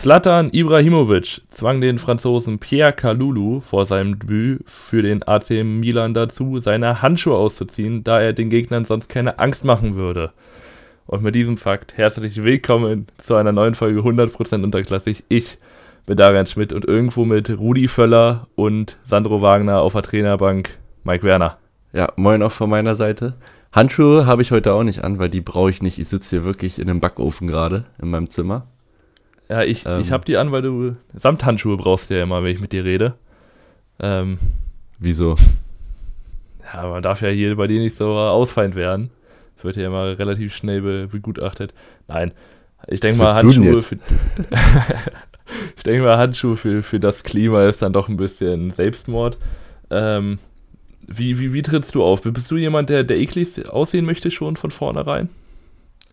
Zlatan Ibrahimovic zwang den Franzosen Pierre Kalulu vor seinem Debüt für den AC Milan dazu, seine Handschuhe auszuziehen, da er den Gegnern sonst keine Angst machen würde. Und mit diesem Fakt herzlich willkommen zu einer neuen Folge 100% unterklassig. Ich bin Darian Schmidt und irgendwo mit Rudi Völler und Sandro Wagner auf der Trainerbank Mike Werner. Ja, moin auch von meiner Seite. Handschuhe habe ich heute auch nicht an, weil die brauche ich nicht. Ich sitze hier wirklich in einem Backofen gerade in meinem Zimmer. Ja, ich, ähm, ich habe die an, weil du Samthandschuhe brauchst ja immer, wenn ich mit dir rede. Ähm, Wieso? Ja, man darf ja hier bei dir nicht so ausfeind werden. Das wird ja immer relativ schnell be begutachtet. Nein, ich denke mal, Handschuhe für, ich denke mal, Handschuhe für, für das Klima ist dann doch ein bisschen Selbstmord. Ähm, wie, wie, wie trittst du auf? Bist du jemand, der, der eklig aussehen möchte schon von vornherein?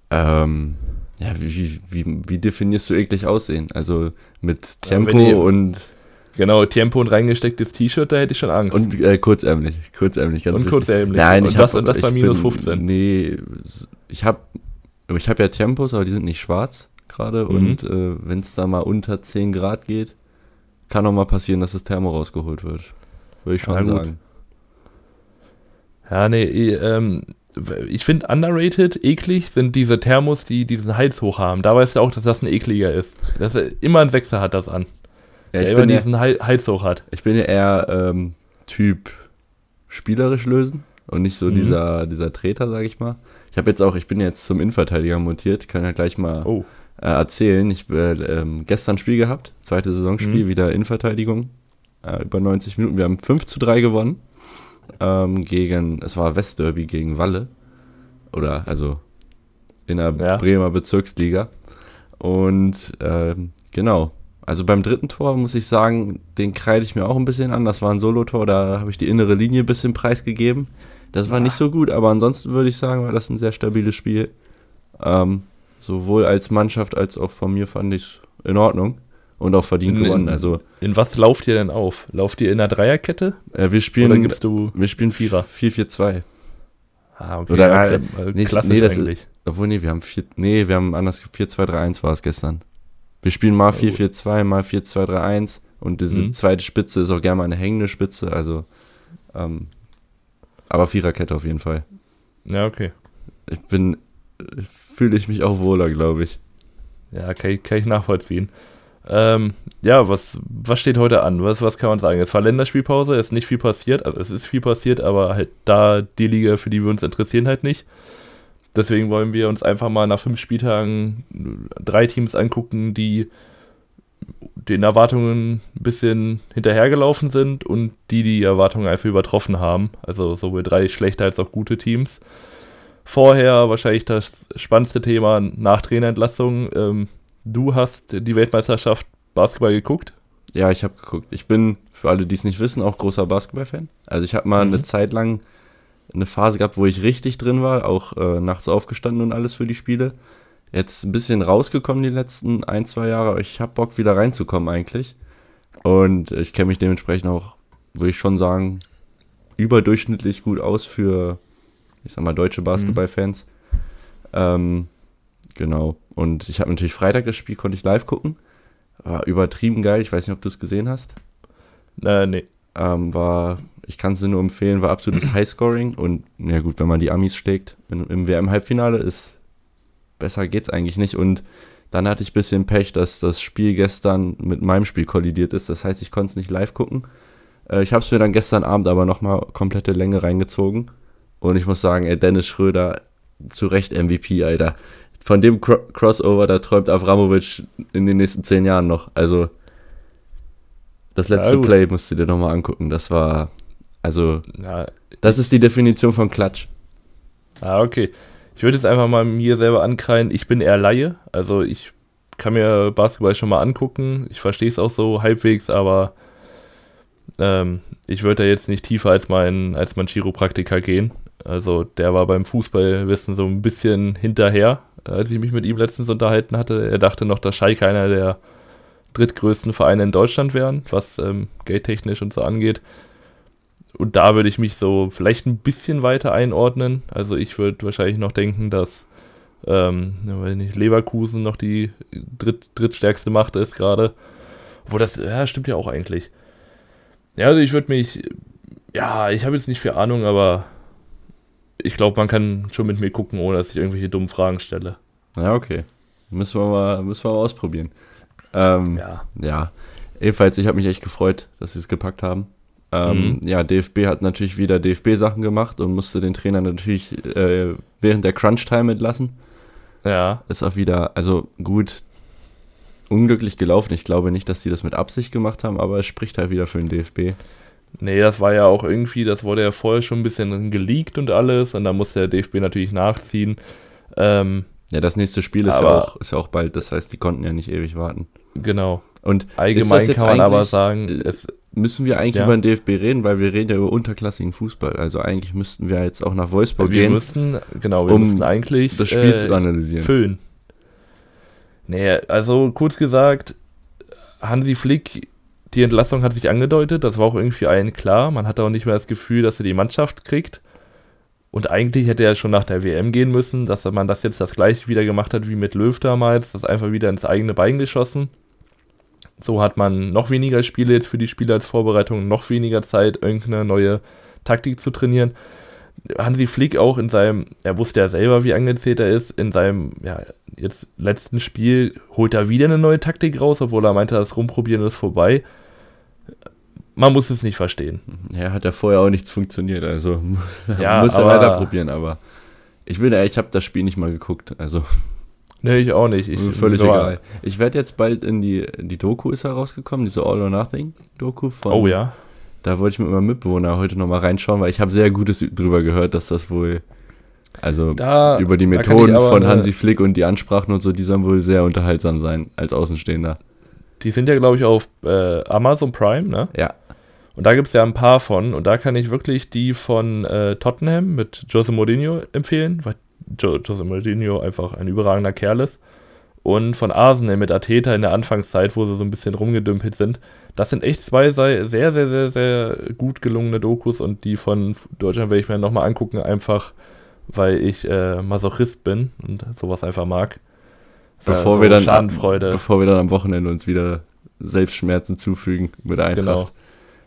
Ähm, ja, wie, wie, wie definierst du eklig aussehen? Also mit Tempo ja, und. Genau, Tempo und reingestecktes T-Shirt, da hätte ich schon Angst. Und äh, kurzärmlich, kurzärmlich, ganz Und wichtig. kurzärmlich. Nein, und ich das, hab, und das bei minus 15. Nee, ich habe ich hab ja Tempos, aber die sind nicht schwarz gerade. Mhm. Und äh, wenn es da mal unter 10 Grad geht, kann auch mal passieren, dass das Thermo rausgeholt wird. Würde ich schon ja, sagen. Ja, nee, ähm, ich finde underrated, eklig sind diese Thermos, die diesen Hals hoch haben. Da weißt du auch, dass das ein ekliger ist. Dass er immer ein Sechser hat das an. Ja, der immer diesen ja, Hals hoch hat. Ich bin ja eher ähm, Typ spielerisch lösen und nicht so mhm. dieser, dieser Treter, sag ich mal. Ich habe jetzt auch, ich bin jetzt zum Innenverteidiger montiert, ich kann ja gleich mal oh. äh, erzählen. Ich äh, ähm, gestern Spiel gehabt, zweite Saisonspiel, mhm. wieder Innenverteidigung, äh, über 90 Minuten. Wir haben 5 zu 3 gewonnen ähm, gegen, es war Westderby gegen Walle. Oder, also in der ja. Bremer Bezirksliga. Und ähm, genau, also beim dritten Tor muss ich sagen, den kreide ich mir auch ein bisschen an. Das war ein Solotor, da habe ich die innere Linie ein bisschen preisgegeben. Das war ja. nicht so gut, aber ansonsten würde ich sagen, war das ein sehr stabiles Spiel. Ähm, sowohl als Mannschaft als auch von mir fand ich es in Ordnung und auch verdient in, gewonnen. Also in was lauft ihr denn auf? Lauft ihr in einer Dreierkette? Äh, wir spielen, Oder gibst du wir spielen Vierer. 4-4-2. Ah, okay. Oder ja, äh, nee, nee, das eigentlich. Ist, obwohl, nee, wir haben 4, nee, wir haben anders 4-2-3-1 war es gestern. Wir spielen mal 4-4-2, mal 4-2-3-1 und diese mhm. zweite Spitze ist auch gerne mal eine hängende Spitze, also ähm, aber Viererkette auf jeden Fall. Ja, okay. Ich bin, fühle ich mich auch wohler, glaube ich. Ja, kann kann ich nachvollziehen. Ähm, ja, was, was steht heute an? Was, was kann man sagen? Es war Länderspielpause, es ist nicht viel passiert, also es ist viel passiert, aber halt da die Liga, für die wir uns interessieren, halt nicht. Deswegen wollen wir uns einfach mal nach fünf Spieltagen drei Teams angucken, die den Erwartungen ein bisschen hinterhergelaufen sind und die die Erwartungen einfach übertroffen haben. Also sowohl drei schlechte als auch gute Teams. Vorher wahrscheinlich das spannendste Thema nach Trainerentlassung. Ähm, Du hast die Weltmeisterschaft Basketball geguckt? Ja, ich habe geguckt. Ich bin, für alle, die es nicht wissen, auch großer Basketball-Fan. Also ich habe mal mhm. eine Zeit lang eine Phase gehabt, wo ich richtig drin war, auch äh, nachts aufgestanden und alles für die Spiele. Jetzt ein bisschen rausgekommen die letzten ein, zwei Jahre, aber ich habe Bock wieder reinzukommen eigentlich. Und ich kenne mich dementsprechend auch, würde ich schon sagen, überdurchschnittlich gut aus für, ich sag mal, deutsche mhm. Basketballfans. Mhm. Ähm, genau. Und ich habe natürlich Freitag das Spiel, konnte ich live gucken. War übertrieben geil. Ich weiß nicht, ob du es gesehen hast. Äh, nee. Ähm, war, ich kann es dir nur empfehlen, war absolutes Highscoring. Und ja gut, wenn man die Amis schlägt im, im WM-Halbfinale, ist besser geht's eigentlich nicht. Und dann hatte ich ein bisschen Pech, dass das Spiel gestern mit meinem Spiel kollidiert ist. Das heißt, ich konnte es nicht live gucken. Äh, ich habe es mir dann gestern Abend aber nochmal komplette Länge reingezogen. Und ich muss sagen, ey, Dennis Schröder, zu Recht MVP, Alter von dem Cro Crossover, da träumt Avramovic in den nächsten zehn Jahren noch. Also, das letzte ja, Play musst du dir nochmal angucken. Das war, also, ja, das ist die Definition von Klatsch. Ah, okay. Ich würde jetzt einfach mal mir selber ankreien, ich bin eher Laie. Also, ich kann mir Basketball schon mal angucken. Ich verstehe es auch so halbwegs, aber ähm, ich würde da jetzt nicht tiefer als mein, als mein Chiropraktiker gehen. Also, der war beim Fußballwissen so ein bisschen hinterher als ich mich mit ihm letztens unterhalten hatte. Er dachte noch, dass Schalke einer der drittgrößten Vereine in Deutschland wären, was ähm, geldtechnisch und so angeht. Und da würde ich mich so vielleicht ein bisschen weiter einordnen. Also ich würde wahrscheinlich noch denken, dass ähm, nicht Leverkusen noch die dritt, drittstärkste Macht ist gerade. Wo das, ja, stimmt ja auch eigentlich. Ja, also ich würde mich, ja, ich habe jetzt nicht viel Ahnung, aber ich glaube, man kann schon mit mir gucken, ohne dass ich irgendwelche dummen Fragen stelle. Ja, okay. Müssen wir mal, müssen wir mal ausprobieren. Ähm, ja. Ja. Ebenfalls, ich habe mich echt gefreut, dass sie es gepackt haben. Ähm, mhm. Ja, DFB hat natürlich wieder DFB-Sachen gemacht und musste den Trainer natürlich äh, während der Crunch-Time entlassen. Ja. Ist auch wieder, also gut, unglücklich gelaufen. Ich glaube nicht, dass sie das mit Absicht gemacht haben, aber es spricht halt wieder für den DFB. Nee, das war ja auch irgendwie, das wurde ja vorher schon ein bisschen geleakt und alles und da musste der DFB natürlich nachziehen. Ähm, ja, das nächste Spiel ist ja, auch, ist ja auch bald, das heißt, die konnten ja nicht ewig warten. Genau. Und allgemein kann man aber sagen, es, müssen wir eigentlich ja. über den DFB reden, weil wir reden ja über unterklassigen Fußball. Also eigentlich müssten wir jetzt auch nach Wolfsburg wir gehen. Müssten, genau, wir um müssten eigentlich das Spiel äh, zu analysieren. Füllen. Nee, also kurz gesagt, Hansi Flick, die Entlassung hat sich angedeutet, das war auch irgendwie allen klar. Man hatte auch nicht mehr das Gefühl, dass er die Mannschaft kriegt. Und eigentlich hätte er schon nach der WM gehen müssen, dass man das jetzt das gleiche wieder gemacht hat wie mit Löw damals, das einfach wieder ins eigene Bein geschossen. So hat man noch weniger Spiele jetzt für die Spiele als Vorbereitung, noch weniger Zeit, irgendeine neue Taktik zu trainieren. Hansi Flick auch in seinem, er wusste ja selber, wie angezählt er ist, in seinem ja, jetzt letzten Spiel holt er wieder eine neue Taktik raus, obwohl er meinte, das Rumprobieren ist vorbei man muss es nicht verstehen. Ja, hat ja vorher auch nichts funktioniert, also ja, muss er weiter probieren, aber ich bin ehrlich, ich habe das Spiel nicht mal geguckt, also. Nee, ich auch nicht. Ich, völlig so egal. Ich werde jetzt bald in die, die Doku ist herausgekommen, diese All or Nothing Doku von. Oh ja. Da wollte ich mit meinem Mitbewohner heute nochmal reinschauen, weil ich habe sehr Gutes drüber gehört, dass das wohl, also da, über die Methoden von Hansi Flick und die Ansprachen und so, die sollen wohl sehr unterhaltsam sein als Außenstehender. Die sind ja, glaube ich, auf äh, Amazon Prime, ne? Ja. Und da gibt es ja ein paar von. Und da kann ich wirklich die von äh, Tottenham mit Jose Mourinho empfehlen, weil jo Jose Mourinho einfach ein überragender Kerl ist. Und von Arsenal mit Ateta in der Anfangszeit, wo sie so ein bisschen rumgedümpelt sind. Das sind echt zwei sehr, sehr, sehr, sehr gut gelungene Dokus. Und die von Deutschland werde ich mir nochmal angucken, einfach weil ich äh, Masochist bin und sowas einfach mag. Bevor, so wir dann, bevor wir dann am Wochenende uns wieder Selbstschmerzen zufügen mit der Eintracht. Genau.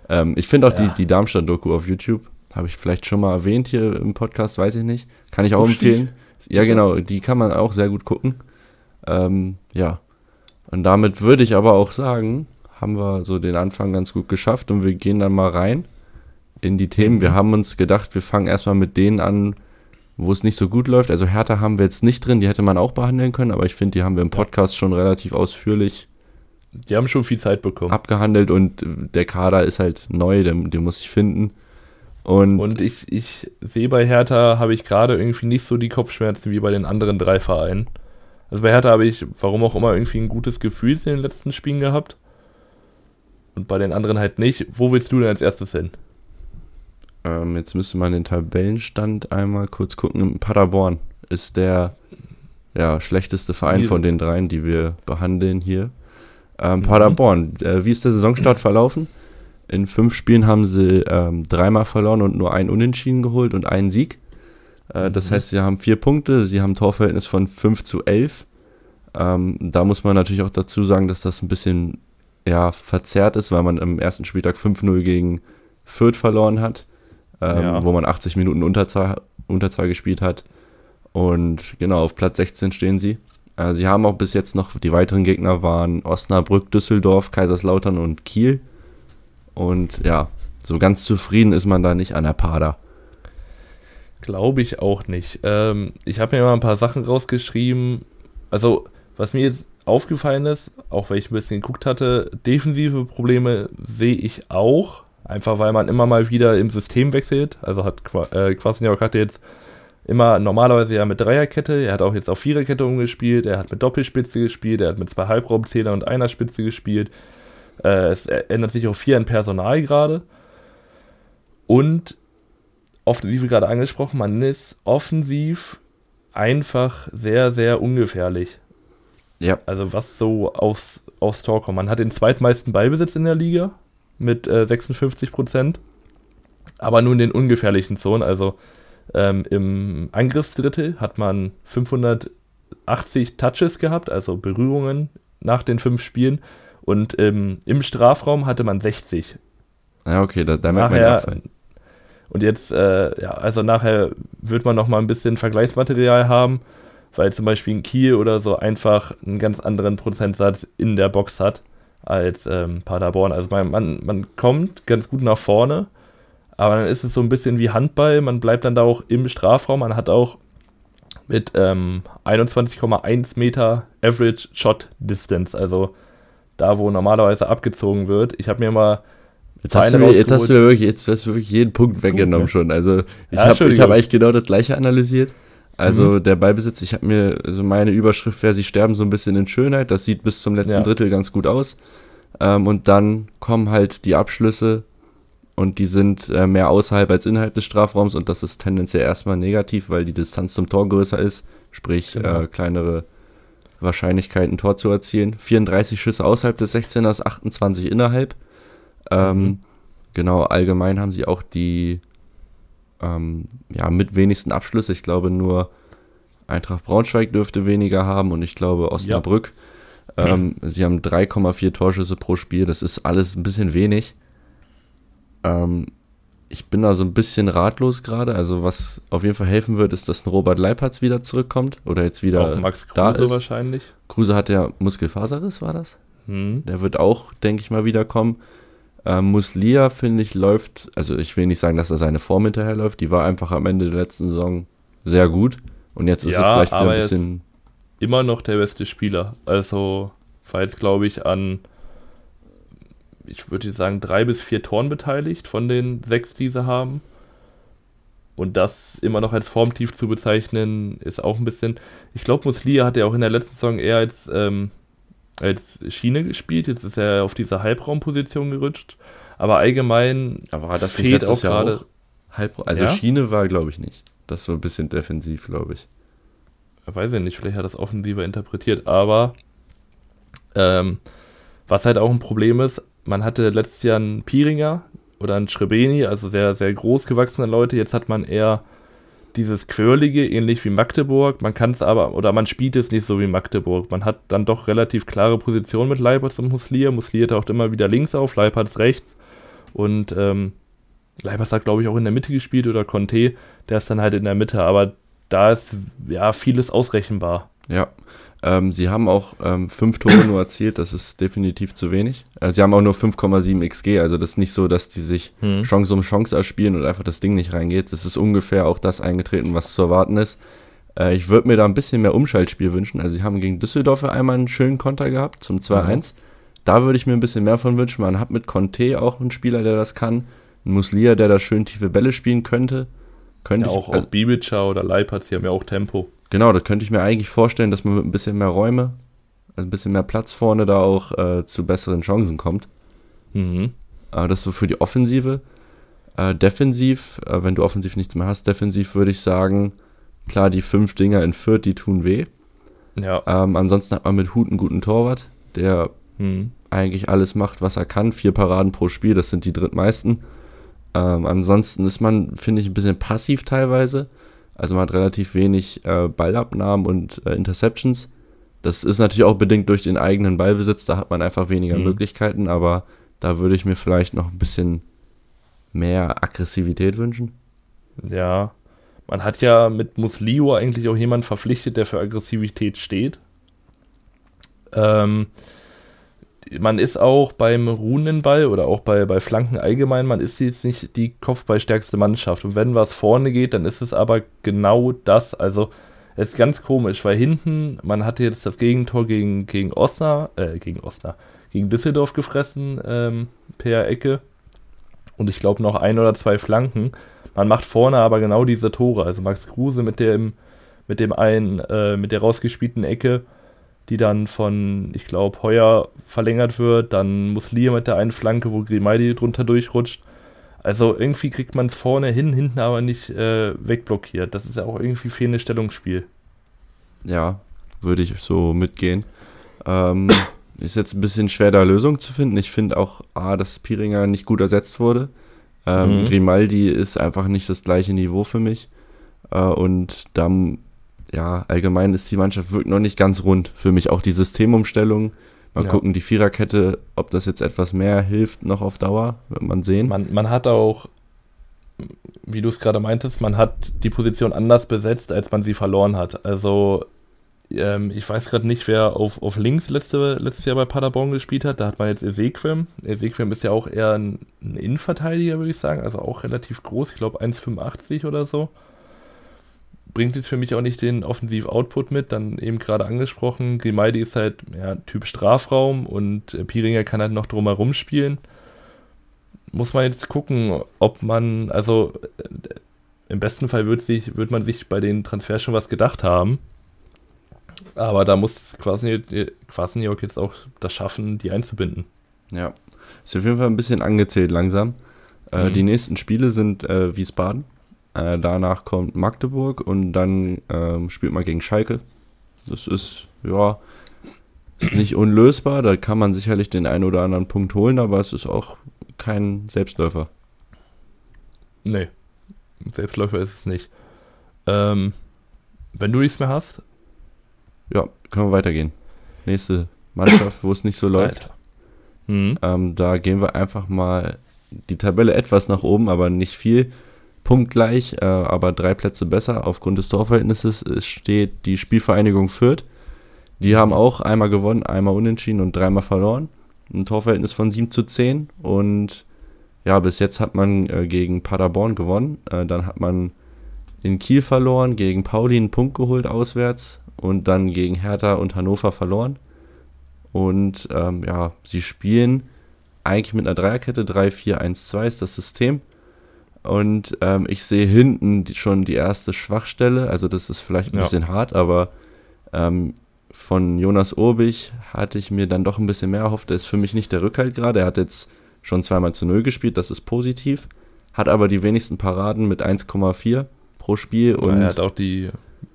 Ähm, ich finde auch ja. die, die Darmstadt-Doku auf YouTube, habe ich vielleicht schon mal erwähnt hier im Podcast, weiß ich nicht. Kann ich auch Ufti? empfehlen. Ja, genau, die kann man auch sehr gut gucken. Ähm, ja. Und damit würde ich aber auch sagen, haben wir so den Anfang ganz gut geschafft und wir gehen dann mal rein in die Themen. Wir mhm. haben uns gedacht, wir fangen erstmal mit denen an, wo es nicht so gut läuft. Also Hertha haben wir jetzt nicht drin, die hätte man auch behandeln können, aber ich finde, die haben wir im Podcast schon relativ ausführlich die haben schon viel Zeit bekommen. Abgehandelt und der Kader ist halt neu, den, den muss ich finden. Und, und ich, ich sehe bei Hertha, habe ich gerade irgendwie nicht so die Kopfschmerzen wie bei den anderen drei Vereinen. Also bei Hertha habe ich, warum auch immer, irgendwie ein gutes Gefühl in den letzten Spielen gehabt. Und bei den anderen halt nicht. Wo willst du denn als erstes hin? Ähm, jetzt müsste man den Tabellenstand einmal kurz gucken. Paderborn ist der ja, schlechteste Verein von den dreien, die wir behandeln hier. Ähm, Paderborn, äh, wie ist der Saisonstart verlaufen? In fünf Spielen haben sie ähm, dreimal verloren und nur einen Unentschieden geholt und einen Sieg. Äh, das mhm. heißt, sie haben vier Punkte, sie haben ein Torverhältnis von 5 zu 11. Ähm, da muss man natürlich auch dazu sagen, dass das ein bisschen ja, verzerrt ist, weil man im ersten Spieltag 5-0 gegen Fürth verloren hat, ähm, ja. wo man 80 Minuten Unterzahl, Unterzahl gespielt hat. Und genau, auf Platz 16 stehen sie. Äh, sie haben auch bis jetzt noch, die weiteren Gegner waren Osnabrück, Düsseldorf, Kaiserslautern und Kiel. Und ja, so ganz zufrieden ist man da nicht an der Pader. Glaube ich auch nicht. Ähm, ich habe mir mal ein paar Sachen rausgeschrieben. Also, was mir jetzt aufgefallen ist, auch weil ich ein bisschen geguckt hatte, defensive Probleme sehe ich auch. Einfach weil man immer mal wieder im System wechselt. Also hat äh, Kwasniok hatte jetzt immer normalerweise ja mit Dreierkette. Er hat auch jetzt auf Viererkette umgespielt. Er hat mit Doppelspitze gespielt. Er hat mit zwei Halbraumzählern und einer Spitze gespielt. Äh, es ändert sich auch viel an Personal gerade. Und offensiv gerade angesprochen, man ist offensiv einfach sehr, sehr ungefährlich. Ja. Also was so aufs, aufs Tor kommt. Man hat den zweitmeisten Ballbesitz in der Liga mit äh, 56 Prozent. Aber nur in den ungefährlichen Zonen. Also ähm, Im Angriffsdrittel hat man 500 80 Touches gehabt, also Berührungen nach den fünf Spielen. Und ähm, im Strafraum hatte man 60. Ja, okay, da, da merkt man Und jetzt, äh, ja, also nachher wird man noch mal ein bisschen Vergleichsmaterial haben, weil zum Beispiel ein Kiel oder so einfach einen ganz anderen Prozentsatz in der Box hat als ähm, Paderborn. Also man, man, man kommt ganz gut nach vorne, aber dann ist es so ein bisschen wie Handball. Man bleibt dann da auch im Strafraum. Man hat auch mit ähm, 21,1 Meter Average Shot Distance, also da, wo normalerweise abgezogen wird. Ich habe mir mal Jetzt hast, du mir, jetzt hast du mir wirklich, jetzt hast du wirklich jeden Punkt weggenommen Gut, schon. Also ich ja, habe hab eigentlich genau das gleiche analysiert. Also mhm. der Beibesitz, ich habe mir, also meine Überschrift wäre, sie sterben so ein bisschen in Schönheit. Das sieht bis zum letzten ja. Drittel ganz gut aus. Ähm, und dann kommen halt die Abschlüsse und die sind äh, mehr außerhalb als innerhalb des Strafraums und das ist tendenziell erstmal negativ, weil die Distanz zum Tor größer ist, sprich genau. äh, kleinere Wahrscheinlichkeit, ein Tor zu erzielen. 34 Schüsse außerhalb des 16ers, 28 innerhalb. Ähm, mhm. Genau, allgemein haben sie auch die ähm, ja, mit wenigsten Abschlüsse. Ich glaube nur Eintracht Braunschweig dürfte weniger haben und ich glaube Osnabrück. Ja. Ähm, sie haben 3,4 Torschüsse pro Spiel. Das ist alles ein bisschen wenig. Ähm, ich bin da so ein bisschen ratlos gerade. Also, was auf jeden Fall helfen wird, ist, dass ein Robert Leipertz wieder zurückkommt. Oder jetzt wieder auch Max Kruse da ist. wahrscheinlich. Kruse hat ja Muskelfaserriss, war das? Hm. Der wird auch, denke ich mal, wiederkommen. Ähm, Muslia, finde ich, läuft, also ich will nicht sagen, dass er seine Form hinterherläuft, die war einfach am Ende der letzten Saison sehr gut. Und jetzt ist ja, er vielleicht wieder ein bisschen. Immer noch der beste Spieler. Also, war jetzt, glaube ich, an ich würde sagen, drei bis vier Toren beteiligt von den sechs, die sie haben. Und das immer noch als Formtief zu bezeichnen, ist auch ein bisschen. Ich glaube, Muslia hat ja auch in der letzten Saison eher als, ähm, als Schiene gespielt. Jetzt ist er auf diese Halbraumposition gerutscht. Aber allgemein Aber das fehlt auch gerade. Also ja? Schiene war, glaube ich, nicht. Das war ein bisschen defensiv, glaube ich. Weiß ich nicht, vielleicht hat er das offensiver interpretiert, aber ähm, was halt auch ein Problem ist, man hatte letztes Jahr einen Piringer oder einen Schrebeni, also sehr, sehr groß gewachsene Leute. Jetzt hat man eher dieses Quirlige, ähnlich wie Magdeburg. Man kann es aber, oder man spielt es nicht so wie Magdeburg. Man hat dann doch relativ klare Positionen mit Leipertz und Muslier. Muslier taucht immer wieder links auf, Leipertz rechts. Und ähm, Leipertz hat, glaube ich, auch in der Mitte gespielt oder Conte, der ist dann halt in der Mitte. Aber da ist ja vieles ausrechenbar. Ja, ähm, sie haben auch ähm, fünf Tore nur erzielt, das ist definitiv zu wenig. Äh, sie haben auch nur 5,7 XG, also das ist nicht so, dass die sich hm. Chance um Chance erspielen und einfach das Ding nicht reingeht. Das ist ungefähr auch das eingetreten, was zu erwarten ist. Äh, ich würde mir da ein bisschen mehr Umschaltspiel wünschen. Also sie haben gegen Düsseldorf einmal einen schönen Konter gehabt zum 2-1. Mhm. Da würde ich mir ein bisschen mehr von wünschen. Man hat mit Conte auch einen Spieler, der das kann. Ein Muslia, der da schön tiefe Bälle spielen könnte. könnte ja, auch, ich, also, auch Bibica oder Leipertz, die haben ja auch Tempo. Genau, das könnte ich mir eigentlich vorstellen, dass man mit ein bisschen mehr Räume, also ein bisschen mehr Platz vorne da auch äh, zu besseren Chancen kommt. Mhm. Äh, das so für die Offensive. Äh, defensiv, äh, wenn du offensiv nichts mehr hast, defensiv würde ich sagen, klar, die fünf Dinger in Fürth, die tun weh. Ja. Ähm, ansonsten hat man mit Hut einen guten Torwart, der mhm. eigentlich alles macht, was er kann. Vier Paraden pro Spiel, das sind die drittmeisten. Ähm, ansonsten ist man, finde ich, ein bisschen passiv teilweise. Also man hat relativ wenig äh, Ballabnahmen und äh, Interceptions. Das ist natürlich auch bedingt durch den eigenen Ballbesitz, da hat man einfach weniger mhm. Möglichkeiten, aber da würde ich mir vielleicht noch ein bisschen mehr Aggressivität wünschen. Ja, man hat ja mit Muslio eigentlich auch jemanden verpflichtet, der für Aggressivität steht. Ähm, man ist auch beim Runenball oder auch bei, bei Flanken allgemein, man ist jetzt nicht die kopfballstärkste Mannschaft. Und wenn was vorne geht, dann ist es aber genau das. Also es ist ganz komisch, weil hinten, man hatte jetzt das Gegentor gegen, gegen Osnabrück, äh, gegen Osnabrück, gegen Düsseldorf gefressen ähm, per Ecke. Und ich glaube noch ein oder zwei Flanken. Man macht vorne aber genau diese Tore. Also Max Kruse mit dem, mit dem einen, äh, mit der rausgespielten Ecke die dann von, ich glaube, Heuer verlängert wird. Dann muss Muslia mit der einen Flanke, wo Grimaldi drunter durchrutscht. Also irgendwie kriegt man es vorne hin, hinten aber nicht äh, wegblockiert. Das ist ja auch irgendwie fehlendes Stellungsspiel. Ja, würde ich so mitgehen. Ähm, ist jetzt ein bisschen schwer, da Lösungen zu finden. Ich finde auch, A, dass Piringer nicht gut ersetzt wurde. Ähm, mhm. Grimaldi ist einfach nicht das gleiche Niveau für mich. Äh, und dann ja, allgemein ist die Mannschaft wirklich noch nicht ganz rund. Für mich auch die Systemumstellung. Mal ja. gucken, die Viererkette, ob das jetzt etwas mehr hilft noch auf Dauer, wird man sehen. Man, man hat auch, wie du es gerade meintest, man hat die Position anders besetzt, als man sie verloren hat. Also ähm, ich weiß gerade nicht, wer auf, auf links letzte, letztes Jahr bei Paderborn gespielt hat. Da hat man jetzt Ezequim. Ezequim ist ja auch eher ein, ein Innenverteidiger, würde ich sagen. Also auch relativ groß. Ich glaube 1,85 oder so. Bringt jetzt für mich auch nicht den Offensiv-Output mit. Dann eben gerade angesprochen. Grimaldi ist halt ja, Typ Strafraum und äh, Piringer kann halt noch drumherum spielen. Muss man jetzt gucken, ob man, also äh, im besten Fall wird, sich, wird man sich bei den Transfers schon was gedacht haben aber da muss Kwasniok jetzt auch das schaffen, die einzubinden. Ja, ist auf jeden Fall ein bisschen angezählt langsam. Äh, mhm. Die nächsten Spiele sind äh, Wiesbaden. Äh, danach kommt Magdeburg und dann ähm, spielt man gegen Schalke. Das ist, ja, ist nicht unlösbar. Da kann man sicherlich den einen oder anderen Punkt holen, aber es ist auch kein Selbstläufer. Nee, Selbstläufer ist es nicht. Ähm, wenn du nichts mehr hast, ja, können wir weitergehen. Nächste Mannschaft, wo es nicht so läuft. Mhm. Ähm, da gehen wir einfach mal die Tabelle etwas nach oben, aber nicht viel. Punktgleich, äh, aber drei Plätze besser. Aufgrund des Torverhältnisses steht die Spielvereinigung Fürth. Die haben auch einmal gewonnen, einmal unentschieden und dreimal verloren. Ein Torverhältnis von 7 zu 10. Und ja, bis jetzt hat man äh, gegen Paderborn gewonnen. Äh, dann hat man in Kiel verloren, gegen Pauli einen Punkt geholt auswärts und dann gegen Hertha und Hannover verloren. Und ähm, ja, sie spielen eigentlich mit einer Dreierkette, 3-4-1-2 ist das System. Und ähm, ich sehe hinten die, schon die erste Schwachstelle. Also das ist vielleicht ein ja. bisschen hart, aber ähm, von Jonas Urbich hatte ich mir dann doch ein bisschen mehr erhofft. Er ist für mich nicht der Rückhalt gerade. Er hat jetzt schon zweimal zu Null gespielt, das ist positiv. Hat aber die wenigsten Paraden mit 1,4 pro Spiel. Ja, und er hat auch die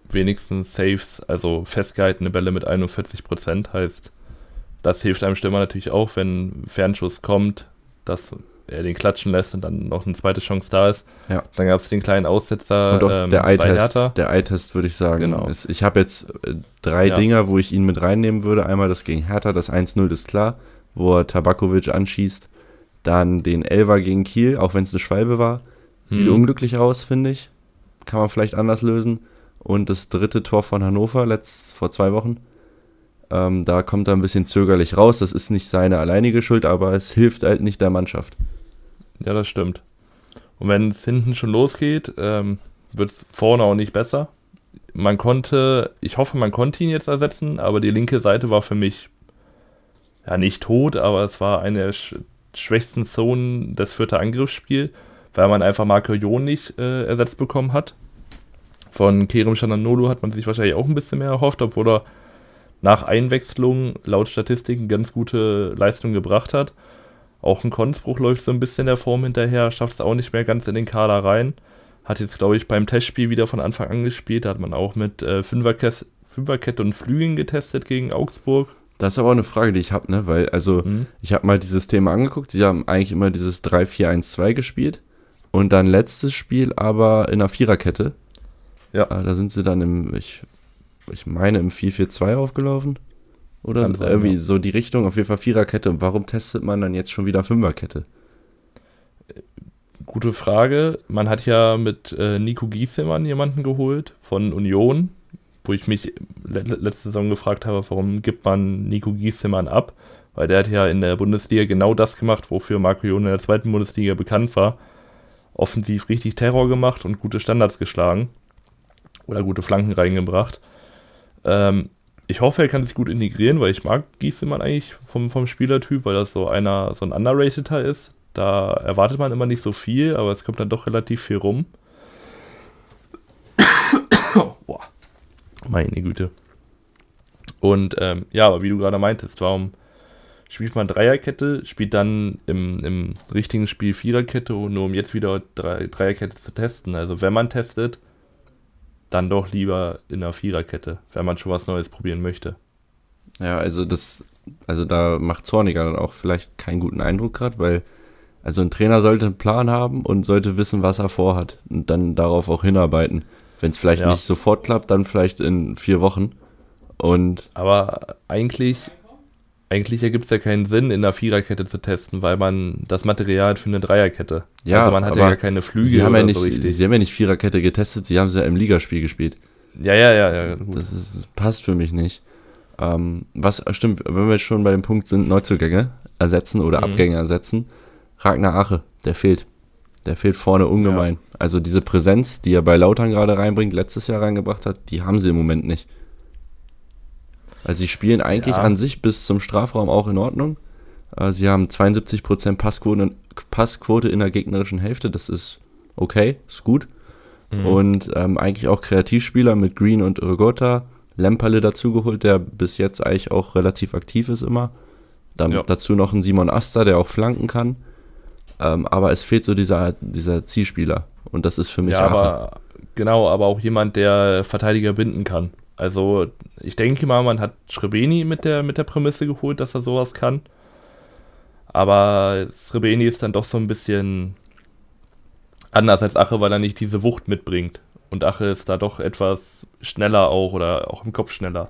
wenigsten Saves, also festgehaltene Bälle mit 41 Prozent, heißt, das hilft einem Stürmer natürlich auch, wenn Fernschuss kommt, dass er den klatschen lässt und dann noch eine zweite Chance da ist. Ja. Dann gab es den kleinen Aussetzer und auch ähm, der Eye-Test, der Eye-Test würde ich sagen. Genau. Ist, ich habe jetzt äh, drei ja. Dinger, wo ich ihn mit reinnehmen würde. Einmal das gegen Hertha, das 1-0 ist klar, wo er Tabakovic anschießt. Dann den Elver gegen Kiel, auch wenn es eine Schwalbe war. Sieht hm. unglücklich aus, finde ich. Kann man vielleicht anders lösen. Und das dritte Tor von Hannover, letzt, vor zwei Wochen, ähm, da kommt er ein bisschen zögerlich raus. Das ist nicht seine alleinige Schuld, aber es hilft halt nicht der Mannschaft. Ja, das stimmt. Und wenn es hinten schon losgeht, ähm, wird es vorne auch nicht besser. Man konnte, ich hoffe, man konnte ihn jetzt ersetzen, aber die linke Seite war für mich ja nicht tot, aber es war eine der sch schwächsten Zonen des vierten Angriffsspiels, weil man einfach Marco Jon nicht äh, ersetzt bekommen hat. Von Kerem Shananolu hat man sich wahrscheinlich auch ein bisschen mehr erhofft, obwohl er nach Einwechslung laut Statistiken ganz gute Leistung gebracht hat. Auch ein Konsbruch läuft so ein bisschen der Form hinterher, schafft es auch nicht mehr ganz in den Kader rein. Hat jetzt, glaube ich, beim Testspiel wieder von Anfang an gespielt. Da hat man auch mit äh, Fünferkette, Fünferkette und Flügeln getestet gegen Augsburg. Das ist aber auch eine Frage, die ich habe, ne? Weil, also, mhm. ich habe mal dieses Thema angeguckt. Sie haben eigentlich immer dieses 3-4-1-2 gespielt. Und dann letztes Spiel aber in einer Viererkette. Ja. Äh, da sind sie dann im, ich, ich meine, im 4-4-2 aufgelaufen. Oder sein, irgendwie ja. so die Richtung, auf jeden Fall Viererkette. Und warum testet man dann jetzt schon wieder Fünferkette? Gute Frage. Man hat ja mit äh, Nico Giesemann jemanden geholt von Union, wo ich mich le letzte Saison gefragt habe, warum gibt man Nico Giesemann ab? Weil der hat ja in der Bundesliga genau das gemacht, wofür Marco Jon in der zweiten Bundesliga bekannt war. Offensiv richtig Terror gemacht und gute Standards geschlagen oder gute Flanken reingebracht. Ähm, ich hoffe, er kann sich gut integrieren, weil ich mag Giesemann eigentlich vom, vom Spielertyp, weil das so einer, so ein Underrateder ist. Da erwartet man immer nicht so viel, aber es kommt dann doch relativ viel rum. Boah. Meine Güte. Und ähm, ja, aber wie du gerade meintest, warum spielt man Dreierkette, spielt dann im, im richtigen Spiel Viererkette, nur um jetzt wieder Dreierkette zu testen. Also wenn man testet, dann doch lieber in einer Viererkette, wenn man schon was Neues probieren möchte. Ja, also das, also da macht Zorniger dann auch vielleicht keinen guten Eindruck gerade, weil also ein Trainer sollte einen Plan haben und sollte wissen, was er vorhat und dann darauf auch hinarbeiten. Wenn es vielleicht ja. nicht sofort klappt, dann vielleicht in vier Wochen. Und Aber eigentlich, eigentlich ergibt es ja keinen Sinn, in einer Viererkette zu testen, weil man das Material für eine Dreierkette. Ja, also man hat ja gar keine Flügel. Sie haben ja, nicht, so sie haben ja nicht Viererkette getestet, sie haben sie ja im Ligaspiel gespielt. Ja, ja, ja, ja. Gut. Das ist, passt für mich nicht. Ähm, was stimmt, wenn wir jetzt schon bei dem Punkt sind, Neuzugänge ersetzen oder mhm. Abgänge ersetzen, Ragnar Ache, der fehlt. Der fehlt vorne ungemein. Ja. Also diese Präsenz, die er bei Lautern gerade reinbringt, letztes Jahr reingebracht hat, die haben sie im Moment nicht. Also sie spielen eigentlich ja. an sich bis zum Strafraum auch in Ordnung. Äh, sie haben 72% Passquote, Passquote in der gegnerischen Hälfte, das ist okay, ist gut. Mhm. Und ähm, eigentlich auch Kreativspieler mit Green und Urgota. Lemperle dazugeholt, der bis jetzt eigentlich auch relativ aktiv ist immer. Dann ja. dazu noch ein Simon Asta, der auch flanken kann. Ähm, aber es fehlt so dieser, dieser Zielspieler. Und das ist für mich ja, aber, Genau, aber auch jemand, der Verteidiger binden kann. Also ich denke mal, man hat Srebeni mit der, mit der Prämisse geholt, dass er sowas kann. Aber Srebeni ist dann doch so ein bisschen anders als Ache, weil er nicht diese Wucht mitbringt. Und Ache ist da doch etwas schneller auch oder auch im Kopf schneller.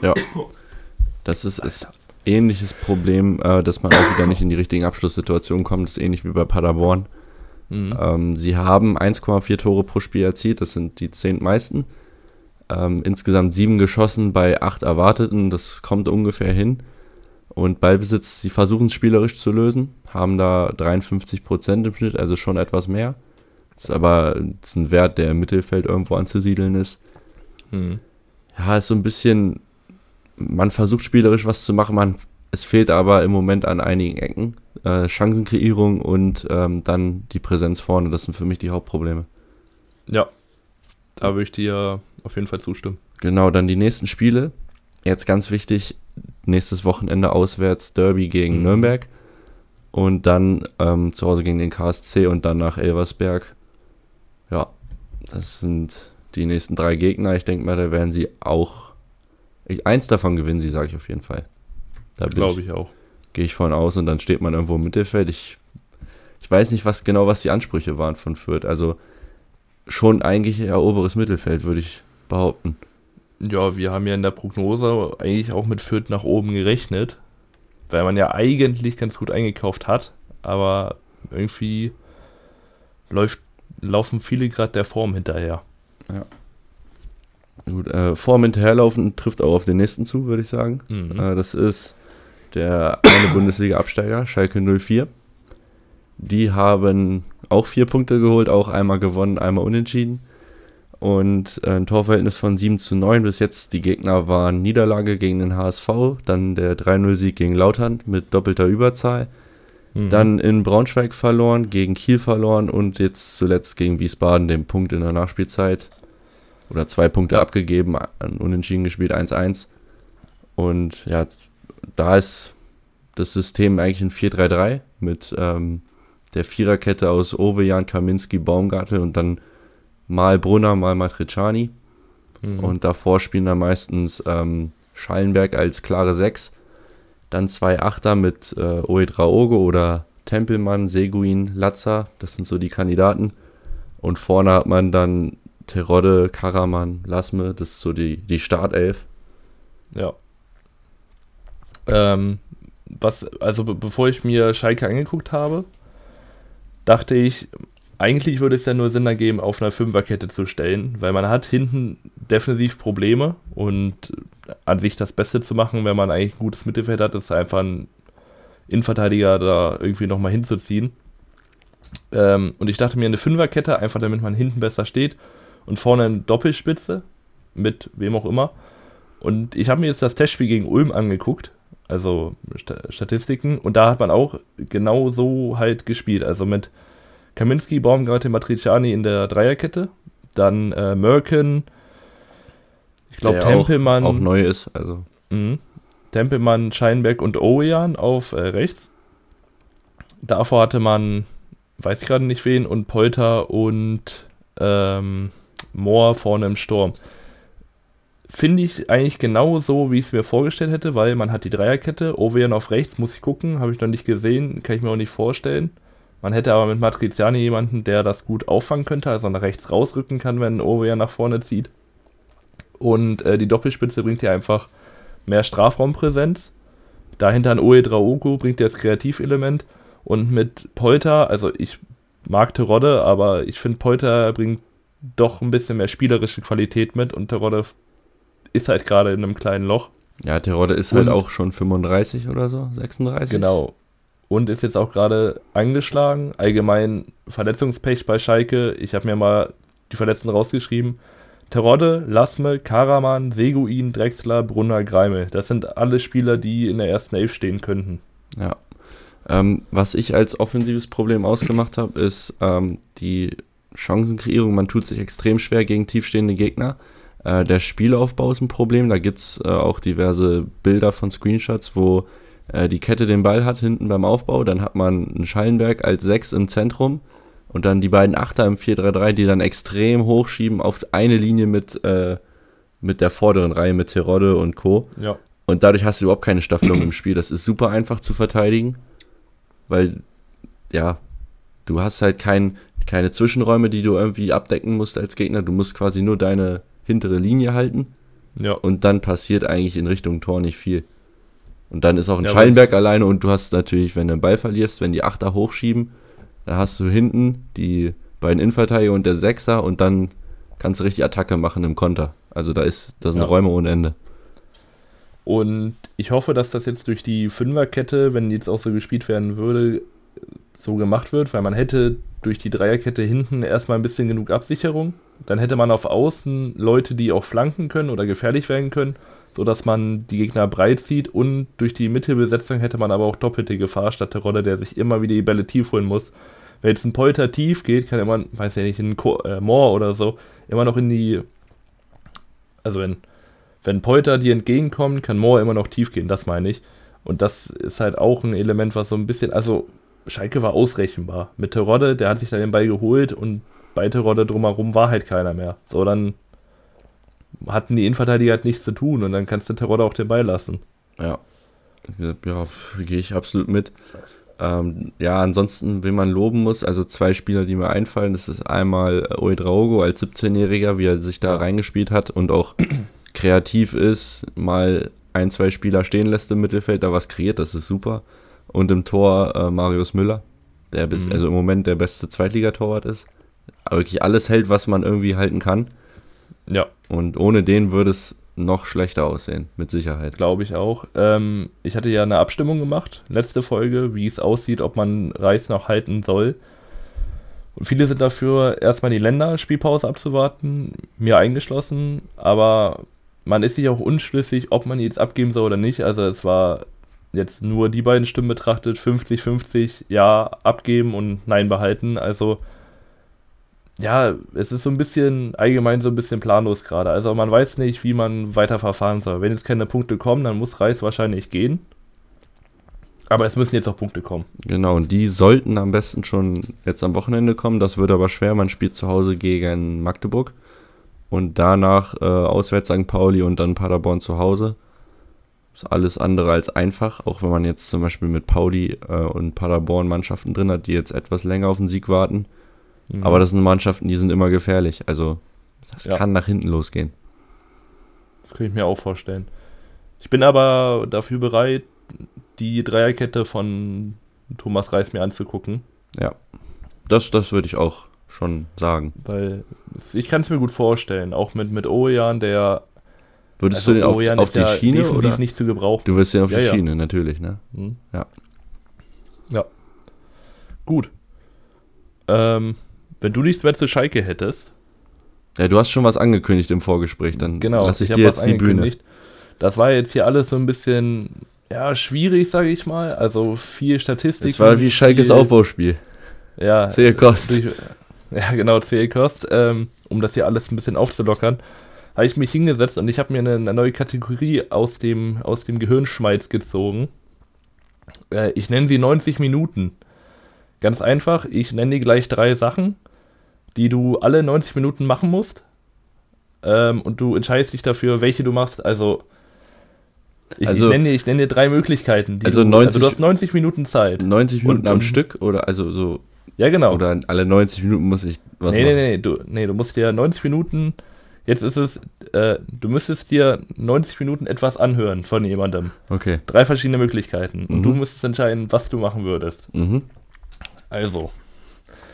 Ja. Das ist, ist ähnliches Problem, äh, dass man auch wieder nicht in die richtigen Abschlusssituationen kommt. Das ist ähnlich wie bei Paderborn. Mhm. Ähm, sie haben 1,4 Tore pro Spiel erzielt, das sind die zehntmeisten. Ähm, insgesamt sieben geschossen bei acht erwarteten, das kommt ungefähr hin. Und Ballbesitz, sie versuchen es spielerisch zu lösen, haben da 53 Prozent im Schnitt, also schon etwas mehr. Das ist aber das ist ein Wert, der im Mittelfeld irgendwo anzusiedeln ist. Mhm. Ja, ist so ein bisschen, man versucht spielerisch was zu machen, man, es fehlt aber im Moment an einigen Ecken. Äh, Chancenkreierung und ähm, dann die Präsenz vorne, das sind für mich die Hauptprobleme. Ja, da würde ich dir auf jeden Fall zustimmen. Genau, dann die nächsten Spiele. Jetzt ganz wichtig, nächstes Wochenende auswärts Derby gegen mhm. Nürnberg und dann ähm, zu Hause gegen den KSC und dann nach Elversberg. Ja, das sind die nächsten drei Gegner. Ich denke mal, da werden sie auch. Ich, eins davon gewinnen sie, sage ich auf jeden Fall. Da glaube ich, ich auch. Gehe ich von aus und dann steht man irgendwo im Mittelfeld. Ich, ich weiß nicht, was genau was die Ansprüche waren von Fürth. Also schon eigentlich eher oberes Mittelfeld, würde ich behaupten. Ja, wir haben ja in der Prognose eigentlich auch mit Fürth nach oben gerechnet, weil man ja eigentlich ganz gut eingekauft hat, aber irgendwie läuft, laufen viele gerade der Form hinterher. Ja. Gut, äh, Form hinterherlaufen trifft auch auf den nächsten zu, würde ich sagen. Mhm. Äh, das ist der eine Bundesliga-Absteiger, Schalke 04. Die haben auch vier Punkte geholt, auch einmal gewonnen, einmal unentschieden und äh, ein Torverhältnis von 7 zu 9. Bis jetzt die Gegner waren Niederlage gegen den HSV, dann der 3-0-Sieg gegen Lautern mit doppelter Überzahl, mhm. dann in Braunschweig verloren, gegen Kiel verloren und jetzt zuletzt gegen Wiesbaden den Punkt in der Nachspielzeit oder zwei Punkte abgegeben, Unentschieden gespielt, 1-1. Und ja, da ist das System eigentlich ein 4-3-3 mit ähm, der Viererkette aus Ovejan, Kaminski, Baumgartel und dann mal Brunner, mal Matriciani. Mhm. Und davor spielen dann meistens ähm, Schallenberg als klare Sechs. Dann zwei Achter mit äh, Oedraogo oder Tempelmann, Seguin, Latza. Das sind so die Kandidaten. Und vorne hat man dann Terodde, Karaman, Lasme. Das ist so die, die Startelf. Ja. Ähm, was, also be bevor ich mir Schalke angeguckt habe, dachte ich, eigentlich würde es ja nur Sinn ergeben, auf einer Fünferkette zu stellen, weil man hat hinten defensiv Probleme und an sich das Beste zu machen, wenn man eigentlich ein gutes Mittelfeld hat, ist einfach ein Innenverteidiger da irgendwie nochmal hinzuziehen. Ähm, und ich dachte mir eine Fünferkette, einfach damit man hinten besser steht und vorne eine Doppelspitze mit wem auch immer. Und ich habe mir jetzt das Testspiel gegen Ulm angeguckt, also Statistiken, und da hat man auch genau so halt gespielt, also mit Kaminski, Baumgartel, Matriciani in der Dreierkette. Dann äh, Merkin, ich glaube Tempelmann. Auch, auch, neu ist, also. Mh, Tempelmann, Scheinberg und Owean auf äh, rechts. Davor hatte man, weiß ich gerade nicht wen, und Polter und ähm, Moore vorne im Sturm. Finde ich eigentlich genau so, wie ich es mir vorgestellt hätte, weil man hat die Dreierkette, Ovean auf rechts, muss ich gucken, habe ich noch nicht gesehen, kann ich mir auch nicht vorstellen Man hätte aber mit Matriziani jemanden, der das gut auffangen könnte, also nach rechts rausrücken kann, wenn Owe nach vorne zieht. Und äh, die Doppelspitze bringt ja einfach mehr Strafraumpräsenz. Dahinter ein Oe Draogo bringt das Kreativelement. Und mit Polter, also ich mag Terodde, aber ich finde Polter bringt doch ein bisschen mehr spielerische Qualität mit und Terodde ist halt gerade in einem kleinen Loch. Ja, Terodde ist halt und, halt auch schon 35 oder so, 36. Genau. Und ist jetzt auch gerade angeschlagen. Allgemein Verletzungspech bei Schalke. Ich habe mir mal die Verletzten rausgeschrieben. Terodde, Lasme, Karaman, Seguin, Drexler, Brunner, Greimel. Das sind alle Spieler, die in der ersten Elf stehen könnten. Ja. Ähm, was ich als offensives Problem ausgemacht habe, ist ähm, die Chancenkreierung. Man tut sich extrem schwer gegen tiefstehende Gegner. Äh, der Spielaufbau ist ein Problem. Da gibt es äh, auch diverse Bilder von Screenshots, wo äh, die Kette den Ball hat hinten beim Aufbau. Dann hat man einen Schallenberg als Sechs im Zentrum und dann die beiden Achter im 4-3-3, die dann extrem hochschieben auf eine Linie mit, äh, mit der vorderen Reihe, mit Terodde und Co. Ja. Und dadurch hast du überhaupt keine Staffelung im Spiel. Das ist super einfach zu verteidigen, weil, ja, du hast halt kein, keine Zwischenräume, die du irgendwie abdecken musst als Gegner. Du musst quasi nur deine hintere Linie halten. Ja. Und dann passiert eigentlich in Richtung Tor nicht viel. Und dann ist auch ein ja, Schallenberg alleine und du hast natürlich, wenn du den Ball verlierst, wenn die Achter hochschieben, dann hast du hinten die beiden Innenverteidiger und der Sechser und dann kannst du richtig Attacke machen im Konter. Also da ist, da sind ja. Räume ohne Ende. Und ich hoffe, dass das jetzt durch die Fünferkette, wenn jetzt auch so gespielt werden würde, so gemacht wird, weil man hätte durch die Dreierkette hinten erstmal ein bisschen genug Absicherung. Dann hätte man auf Außen Leute, die auch flanken können oder gefährlich werden können, sodass man die Gegner breit zieht und durch die Mittelbesetzung hätte man aber auch doppelte Gefahr statt der Rolle, der sich immer wieder die Bälle tief holen muss. Wenn jetzt ein Polter tief geht, kann immer, weiß ja nicht, ein äh, Moor oder so, immer noch in die. Also wenn, wenn Polter dir entgegenkommt, kann Moor immer noch tief gehen, das meine ich. Und das ist halt auch ein Element, was so ein bisschen, also Schalke war ausrechenbar. Mit Terodde, der hat sich dann den Ball geholt und bei Terodde drumherum war halt keiner mehr. So, dann hatten die Innenverteidiger halt nichts zu tun und dann kannst du Terodde auch den Ball lassen. Ja. Ja, gehe ich absolut mit. Ähm, ja, ansonsten, wen man loben muss, also zwei Spieler, die mir einfallen, das ist einmal Oedraogo als 17-Jähriger, wie er sich da reingespielt hat und auch kreativ ist, mal ein, zwei Spieler stehen lässt im Mittelfeld, da was kreiert, das ist super. Und im Tor äh, Marius Müller, der bis, mhm. also im Moment der beste Zweitligatorwart ist. Wirklich alles hält, was man irgendwie halten kann. Ja. Und ohne den würde es noch schlechter aussehen, mit Sicherheit. Glaube ich auch. Ähm, ich hatte ja eine Abstimmung gemacht, letzte Folge, wie es aussieht, ob man Reis noch halten soll. Und viele sind dafür, erstmal die Länderspielpause abzuwarten, mir eingeschlossen, aber man ist sich auch unschlüssig, ob man jetzt abgeben soll oder nicht. Also es war jetzt nur die beiden Stimmen betrachtet, 50-50, ja, abgeben und nein behalten. Also ja, es ist so ein bisschen allgemein so ein bisschen planlos gerade. Also man weiß nicht, wie man weiter verfahren soll. Wenn jetzt keine Punkte kommen, dann muss Reis wahrscheinlich gehen. Aber es müssen jetzt auch Punkte kommen. Genau, und die sollten am besten schon jetzt am Wochenende kommen. Das wird aber schwer. Man spielt zu Hause gegen Magdeburg und danach äh, auswärts St. Pauli und dann Paderborn zu Hause. Ist alles andere als einfach, auch wenn man jetzt zum Beispiel mit Pauli äh, und Paderborn Mannschaften drin hat, die jetzt etwas länger auf den Sieg warten. Mhm. Aber das sind Mannschaften, die sind immer gefährlich. Also das ja. kann nach hinten losgehen. Das kann ich mir auch vorstellen. Ich bin aber dafür bereit, die Dreierkette von Thomas Reis mir anzugucken. Ja, das, das würde ich auch schon sagen. Weil ich kann es mir gut vorstellen, auch mit, mit Ojan, der. Würdest also du den auf, Ojan auf die ja Schiene oder? nicht zu gebrauchen. Du wirst den auf ja, die ja. Schiene, natürlich, ne? Mhm. Ja. Ja. Gut. Ähm, wenn du nichts mehr zu Schalke hättest. Ja, du hast schon was angekündigt im Vorgespräch, dann genau, lass ich, ich dir jetzt die Bühne. Das war jetzt hier alles so ein bisschen, ja, schwierig, sage ich mal. Also viel Statistik. Es war wie Schalkes Aufbauspiel. Ja. Zähe Kost. Ja, genau, Zähe Kost. Ähm, um das hier alles ein bisschen aufzulockern, habe ich mich hingesetzt und ich habe mir eine, eine, neue Kategorie aus dem, aus dem Gehirnschmalz gezogen. Äh, ich nenne sie 90 Minuten. Ganz einfach, ich nenne dir gleich drei Sachen die du alle 90 Minuten machen musst. Ähm, und du entscheidest dich dafür, welche du machst. Also Ich, also, ich, nenne dir, ich nenne dir drei Möglichkeiten. Also, 90, also du hast 90 Minuten Zeit. 90 Minuten und, am und, Stück oder also so. Ja, genau. Oder alle 90 Minuten muss ich was nee, machen. Nee, nee, du, nee, du musst dir 90 Minuten, jetzt ist es, äh, du müsstest dir 90 Minuten etwas anhören von jemandem. Okay. Drei verschiedene Möglichkeiten. Und du mhm. müsstest entscheiden, was du machen würdest. Mhm. Also.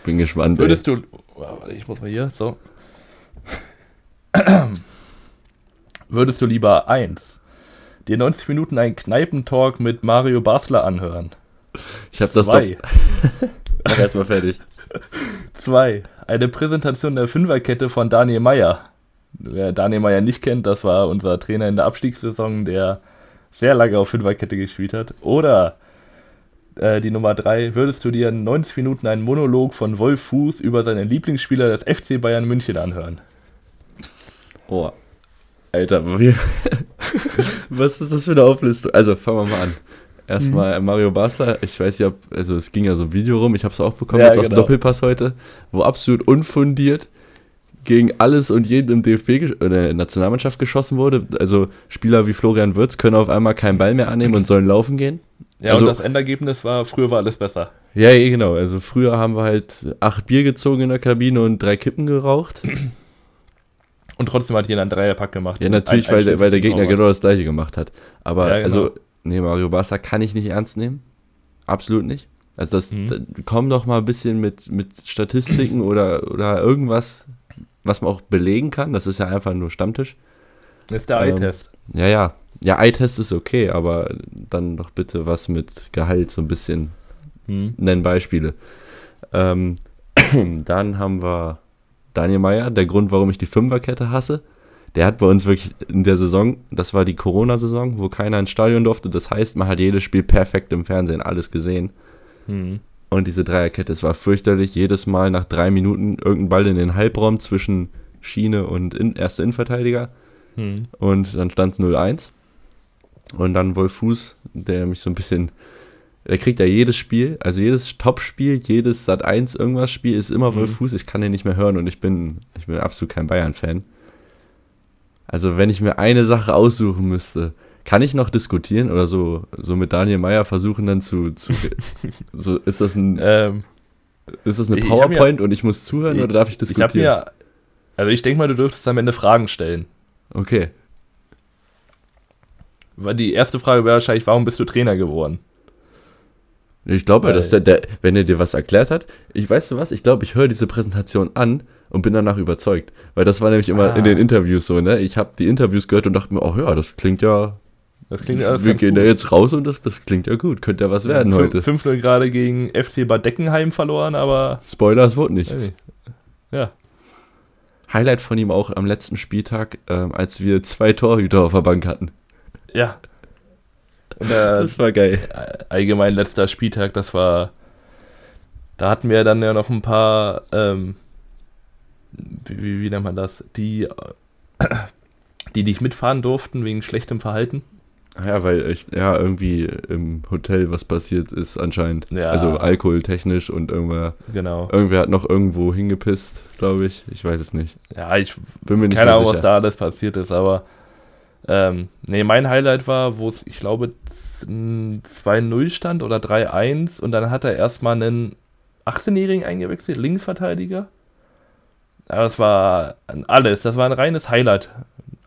Bin gespannt. Würdest ey. du, warte, ich muss mal hier, so. würdest du lieber eins dir 90 Minuten einen Kneipentalk mit Mario Basler anhören. Ich habe das Zwei. doch. Mach erstmal fertig. Zwei. Eine Präsentation der Fünferkette von Daniel Meyer. Wer Daniel Meyer nicht kennt, das war unser Trainer in der Abstiegssaison, der sehr lange auf Fünferkette gespielt hat. Oder äh, die Nummer drei, würdest du dir 90 Minuten einen Monolog von Wolf Fuß über seinen Lieblingsspieler des FC Bayern München anhören? Oh, Alter, was ist das für eine Auflistung? Also, fangen wir mal an. Erstmal mhm. Mario Basler, ich weiß nicht, ob, also es ging ja so ein Video rum, ich habe es auch bekommen, ja, jetzt genau. aus dem Doppelpass heute, wo absolut unfundiert gegen alles und jeden im DFB oder in der Nationalmannschaft geschossen wurde. Also Spieler wie Florian Würz können auf einmal keinen Ball mehr annehmen und sollen laufen gehen. Ja, also, und das Endergebnis war, früher war alles besser. Ja, genau. Also früher haben wir halt acht Bier gezogen in der Kabine und drei Kippen geraucht. Und trotzdem hat jeder einen Dreierpack gemacht. Ja, natürlich, weil, der, weil der Gegner genau das gleiche gemacht hat. Aber ja, genau. also, nee, Mario Barca kann ich nicht ernst nehmen. Absolut nicht. Also das, mhm. da, komm doch mal ein bisschen mit, mit Statistiken oder, oder irgendwas, was man auch belegen kann. Das ist ja einfach nur Stammtisch. Das ist der ähm, Eye-Test. Ja, ja. Ja, Eye-Test ist okay, aber dann doch bitte was mit Gehalt, so ein bisschen. Mhm. Nennen Beispiele. Ähm, dann haben wir Daniel Meyer, der Grund, warum ich die Fünferkette hasse. Der hat bei uns wirklich in der Saison, das war die Corona-Saison, wo keiner ins Stadion durfte. Das heißt, man hat jedes Spiel perfekt im Fernsehen alles gesehen. Mhm. Und diese Dreierkette, es war fürchterlich. Jedes Mal nach drei Minuten irgendein Ball in den Halbraum zwischen Schiene und in, erste Innenverteidiger. Mhm. Und dann stand es 0-1. Und dann Wolf Fuß, der mich so ein bisschen der kriegt ja jedes Spiel, also jedes Top-Spiel, jedes Sat 1 irgendwas Spiel ist immer Wolf mhm. Fuß. Ich kann den nicht mehr hören und ich bin, ich bin absolut kein Bayern-Fan. Also wenn ich mir eine Sache aussuchen müsste, kann ich noch diskutieren oder so, so mit Daniel Meyer versuchen dann zu, zu so ist das ein, ähm, ist das eine PowerPoint ja, und ich muss zuhören ich, oder darf ich diskutieren? Ich mir, also ich denke mal, du dürftest am Ende Fragen stellen. Okay. Die erste Frage wäre wahrscheinlich, warum bist du Trainer geworden? Ich glaube, dass der, der, wenn er dir was erklärt hat, ich weiß du was, ich glaube, ich höre diese Präsentation an und bin danach überzeugt. Weil das war nämlich immer ah. in den Interviews so, ne? Ich habe die Interviews gehört und dachte mir, oh ja, das klingt ja. Das klingt ja wir gehen gut. da jetzt raus und das, das klingt ja gut. Könnte ja was werden ja, heute. 5-0 gerade gegen FC Bad Deckenheim verloren, aber. Spoiler, es wurde nichts. Ja. Highlight von ihm auch am letzten Spieltag, ähm, als wir zwei Torhüter auf der Bank hatten. Ja, der, das war geil. Allgemein letzter Spieltag, das war. Da hatten wir dann ja noch ein paar, ähm, wie, wie, nennt man das, die, die nicht mitfahren durften wegen schlechtem Verhalten. Ja, weil echt, ja, irgendwie im Hotel was passiert ist anscheinend. Ja. Also alkoholtechnisch und irgendwer. Genau. Irgendwer hat noch irgendwo hingepisst, glaube ich. Ich weiß es nicht. Ja, ich bin mir nicht keine Ahnung, was da alles passiert ist, aber ähm, nee, mein Highlight war, wo es, ich glaube, 2-0 stand oder 3-1 und dann hat er erstmal einen 18-Jährigen eingewechselt, Linksverteidiger. Aber es war alles, das war ein reines Highlight.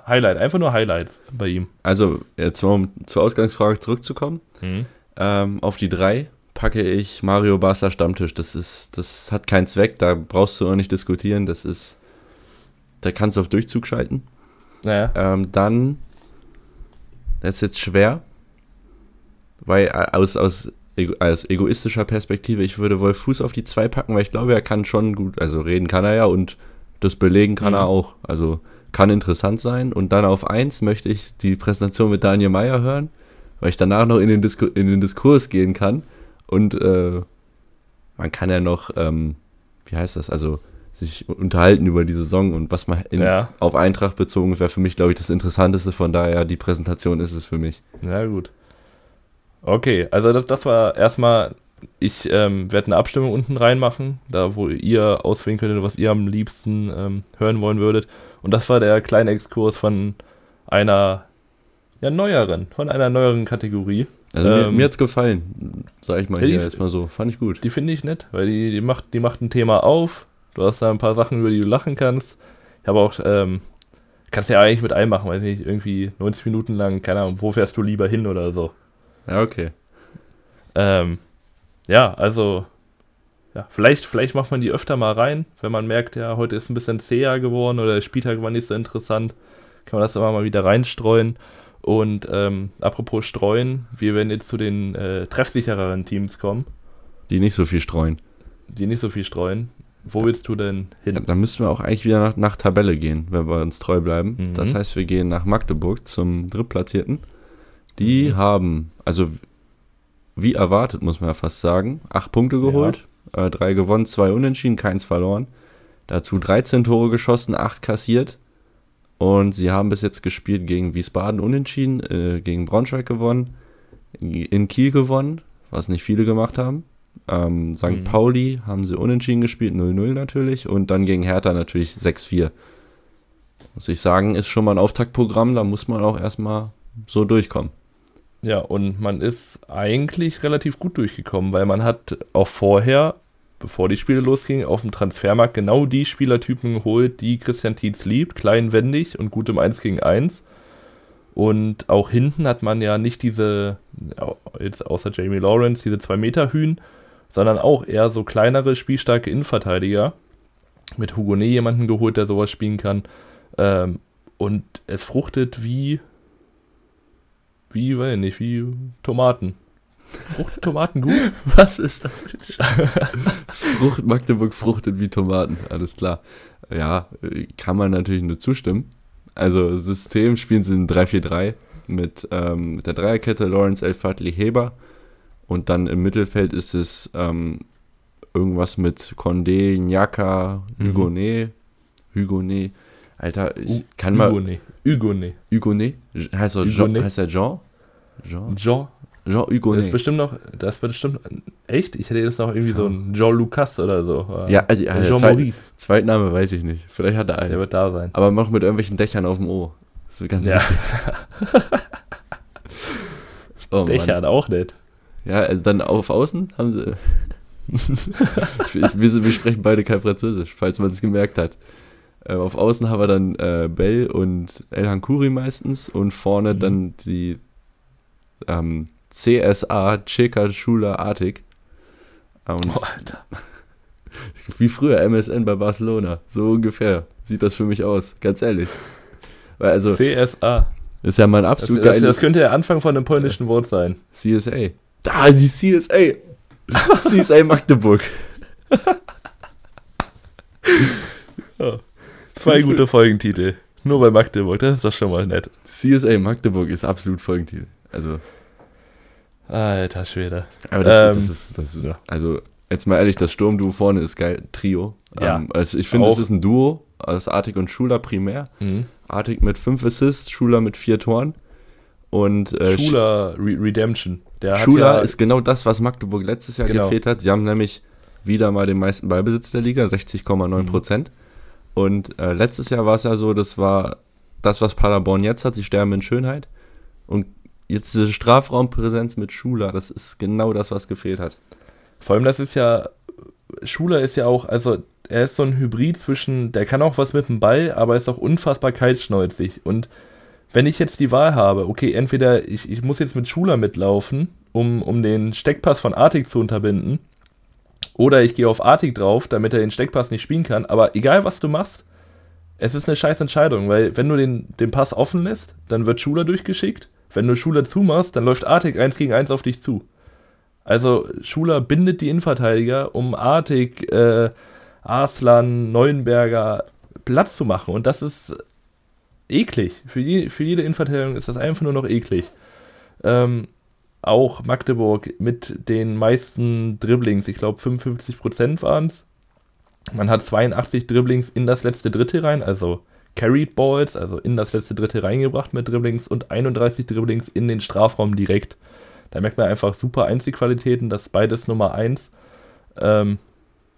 Highlight, einfach nur Highlights bei ihm. Also, jetzt mal um zur Ausgangsfrage zurückzukommen. Mhm. Ähm, auf die 3 packe ich Mario Barca Stammtisch. Das ist, das hat keinen Zweck, da brauchst du auch nicht diskutieren. Das ist, da kannst du auf Durchzug schalten. Naja. Ähm, dann, das ist jetzt schwer, weil äh, aus, aus, aus egoistischer Perspektive, ich würde Wolf Fuß auf die 2 packen, weil ich glaube, er kann schon gut, also reden kann er ja und das belegen kann mhm. er auch. Also kann interessant sein. Und dann auf 1 möchte ich die Präsentation mit Daniel Meyer hören, weil ich danach noch in den, Disku in den Diskurs gehen kann. Und äh, man kann ja noch, ähm, wie heißt das, also sich unterhalten über die Saison und was man in, ja. auf Eintracht bezogen wäre für mich, glaube ich, das Interessanteste. Von daher, die Präsentation ist es für mich. Ja, gut. Okay, also das, das war erstmal, ich ähm, werde eine Abstimmung unten reinmachen, da wo ihr auswählen könntet, was ihr am liebsten ähm, hören wollen würdet. Und das war der kleine Exkurs von einer ja, neueren, von einer neueren Kategorie. Also ähm, mir, mir hat's gefallen, sag ich mal ja, hier erstmal so. Fand ich gut. Die finde ich nett, weil die, die, macht, die macht ein Thema auf. Du hast da ein paar Sachen, über die du lachen kannst. Ich habe auch, ähm, kannst ja eigentlich mit allem machen, weiß nicht, irgendwie 90 Minuten lang, keine Ahnung, wo fährst du lieber hin oder so. Ja, okay. Ähm, ja, also, ja, vielleicht, vielleicht macht man die öfter mal rein, wenn man merkt, ja, heute ist ein bisschen zäher geworden oder der Spieltag war nicht so interessant, kann man das immer mal wieder reinstreuen. Und ähm, apropos streuen, wir werden jetzt zu den äh, treffsichereren Teams kommen. Die nicht so viel streuen. Die nicht so viel streuen. Wo willst du denn hin? Ja, dann müssten wir auch eigentlich wieder nach, nach Tabelle gehen, wenn wir uns treu bleiben. Mhm. Das heißt, wir gehen nach Magdeburg zum Drittplatzierten. Die mhm. haben, also wie erwartet, muss man ja fast sagen, acht Punkte geholt, ja. Äh, drei gewonnen, zwei unentschieden, keins verloren. Dazu 13 Tore geschossen, acht kassiert. Und sie haben bis jetzt gespielt gegen Wiesbaden unentschieden, äh, gegen Braunschweig gewonnen, in Kiel gewonnen, was nicht viele gemacht haben. Ähm, St. Mhm. Pauli haben sie unentschieden gespielt, 0-0 natürlich. Und dann gegen Hertha natürlich 6-4. Muss ich sagen, ist schon mal ein Auftaktprogramm, da muss man auch erstmal so durchkommen. Ja, und man ist eigentlich relativ gut durchgekommen, weil man hat auch vorher bevor die Spiele losgingen, auf dem Transfermarkt genau die Spielertypen geholt, die Christian Tietz liebt, kleinwendig und gut im 1 gegen 1. Und auch hinten hat man ja nicht diese, jetzt außer Jamie Lawrence, diese 2-Meter-Hühn, sondern auch eher so kleinere, spielstarke Innenverteidiger. Mit Hugonet jemanden geholt, der sowas spielen kann. Ähm, und es fruchtet wie, wie, weiß ich nicht, wie Tomaten. Frucht Tomaten gut? Was ist das? Frucht, Magdeburg fruchtet wie Tomaten, alles klar. Ja, kann man natürlich nur zustimmen. Also System spielen sie in 3-4-3 mit, ähm, mit der Dreierkette Lawrence Elfadli Heber und dann im Mittelfeld ist es ähm, irgendwas mit Condé, Nyaka, Hugonet, mhm. Hugonet. Alter, ich kann mal. Hugonet. Hugonet. Hugonet? Heißt, er Jean, heißt er Jean? Jean? Jean Jean Hugo. Das ist bestimmt noch, das wird bestimmt, echt? Ich hätte jetzt noch irgendwie ja. so ein Jean Lucas oder so. Ja, also ja, Jean Zweit, Maurice. Zweitname weiß ich nicht. Vielleicht hat er einen. Der wird da sein. Aber noch mit irgendwelchen Dächern auf dem O. Das wird ganz ja. wichtig. oh, Dächern auch nicht. Ja, also dann auf Außen haben sie. ich, ich, wir, wir, sprechen beide kein Französisch, falls man es gemerkt hat. Äh, auf Außen haben wir dann äh, Bell und El Hankuri meistens und vorne mhm. dann die ähm, CSA, Cheka Schula Artig. Und oh, Alter. Wie früher MSN bei Barcelona. So ungefähr sieht das für mich aus, ganz ehrlich. Weil also, CSA. Ist ja mal ein absolut das, das, das könnte der Anfang von einem polnischen Wort sein. CSA. Da, die CSA. CSA Magdeburg. oh, zwei gute Folgentitel. Nur bei Magdeburg, das ist doch schon mal nett. CSA Magdeburg ist absolut Folgentitel. Also. Alter Schwede. Aber das, ähm, das, ist, das ist, also jetzt mal ehrlich, das Sturmduo vorne ist geil, Trio. Ja, ähm, also ich finde, es ist ein Duo aus Artig und Schuler primär. Mhm. Artig mit fünf Assists, Schuler mit vier Toren. Und äh, Schuler Re Redemption. Der Schuler ja ist genau das, was Magdeburg letztes Jahr genau. gefehlt hat. Sie haben nämlich wieder mal den meisten Ballbesitz der Liga, 60,9 Prozent. Mhm. Und äh, letztes Jahr war es ja so, das war das, was Paderborn jetzt hat. Sie sterben in Schönheit. Und jetzt diese Strafraumpräsenz mit Schuler, das ist genau das, was gefehlt hat. Vor allem, das ist ja, Schuler ist ja auch, also er ist so ein Hybrid zwischen, der kann auch was mit dem Ball, aber ist auch unfassbar kaltschnäuzig. Und wenn ich jetzt die Wahl habe, okay, entweder ich, ich muss jetzt mit Schuler mitlaufen, um, um den Steckpass von Artig zu unterbinden, oder ich gehe auf Artig drauf, damit er den Steckpass nicht spielen kann, aber egal was du machst, es ist eine scheiß Entscheidung, weil wenn du den, den Pass offen lässt, dann wird Schuler durchgeschickt wenn du Schuler zumachst, dann läuft Artig 1 gegen 1 auf dich zu. Also Schuler bindet die Innenverteidiger, um Artig, äh, Arslan, Neuenberger Platz zu machen. Und das ist eklig. Für, die, für jede Innenverteidigung ist das einfach nur noch eklig. Ähm, auch Magdeburg mit den meisten Dribblings, ich glaube 55% waren es. Man hat 82 Dribblings in das letzte Dritte rein, also Carried Balls, also in das letzte Dritte reingebracht mit Dribblings und 31 Dribblings in den Strafraum direkt. Da merkt man einfach super Einzelqualitäten, das ist beides Nummer 1. Ähm,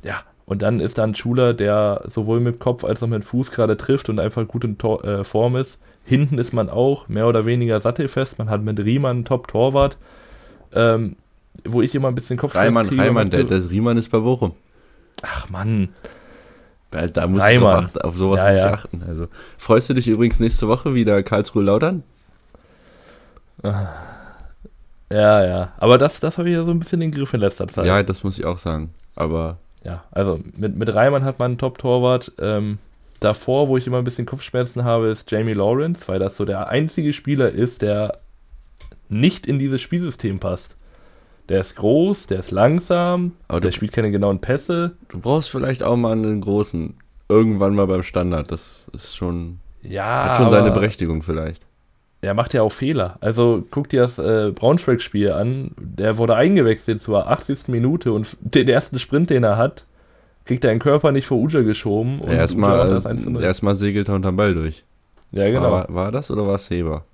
ja, und dann ist da ein Schuler, der sowohl mit Kopf als auch mit Fuß gerade trifft und einfach gut in Tor, äh, Form ist. Hinten ist man auch mehr oder weniger sattelfest. Man hat mit Riemann einen Top-Torwart. Ähm, wo ich immer ein bisschen Kopfschmerzen Reimann, kriege. Reimann, der, das Riemann ist bei Bochum. Ach Mann. Da, musst Reimann. du auf sowas ja, nicht ja. achten. Also, freust du dich übrigens nächste Woche wieder Karlsruhe Lautern? Ja, ja. Aber das, das habe ich ja so ein bisschen in den Griff in letzter Zeit. Ja, das muss ich auch sagen. Aber. Ja, also mit, mit Reimann hat man einen Top-Torwart. Ähm, davor, wo ich immer ein bisschen Kopfschmerzen habe, ist Jamie Lawrence, weil das so der einzige Spieler ist, der nicht in dieses Spielsystem passt. Der ist groß, der ist langsam, aber der spielt keine genauen Pässe. Du brauchst vielleicht auch mal einen großen, irgendwann mal beim Standard. Das ist schon. Ja. Hat schon seine Berechtigung vielleicht. Er macht ja auch Fehler. Also guck dir das äh, Braunschweig-Spiel an. Der wurde eingewechselt zur 80. Minute und den ersten Sprint, den er hat, kriegt er den Körper nicht vor Uja geschoben. Erstmal erst segelt er unterm Ball durch. Ja, genau. War, war das oder war es Heber?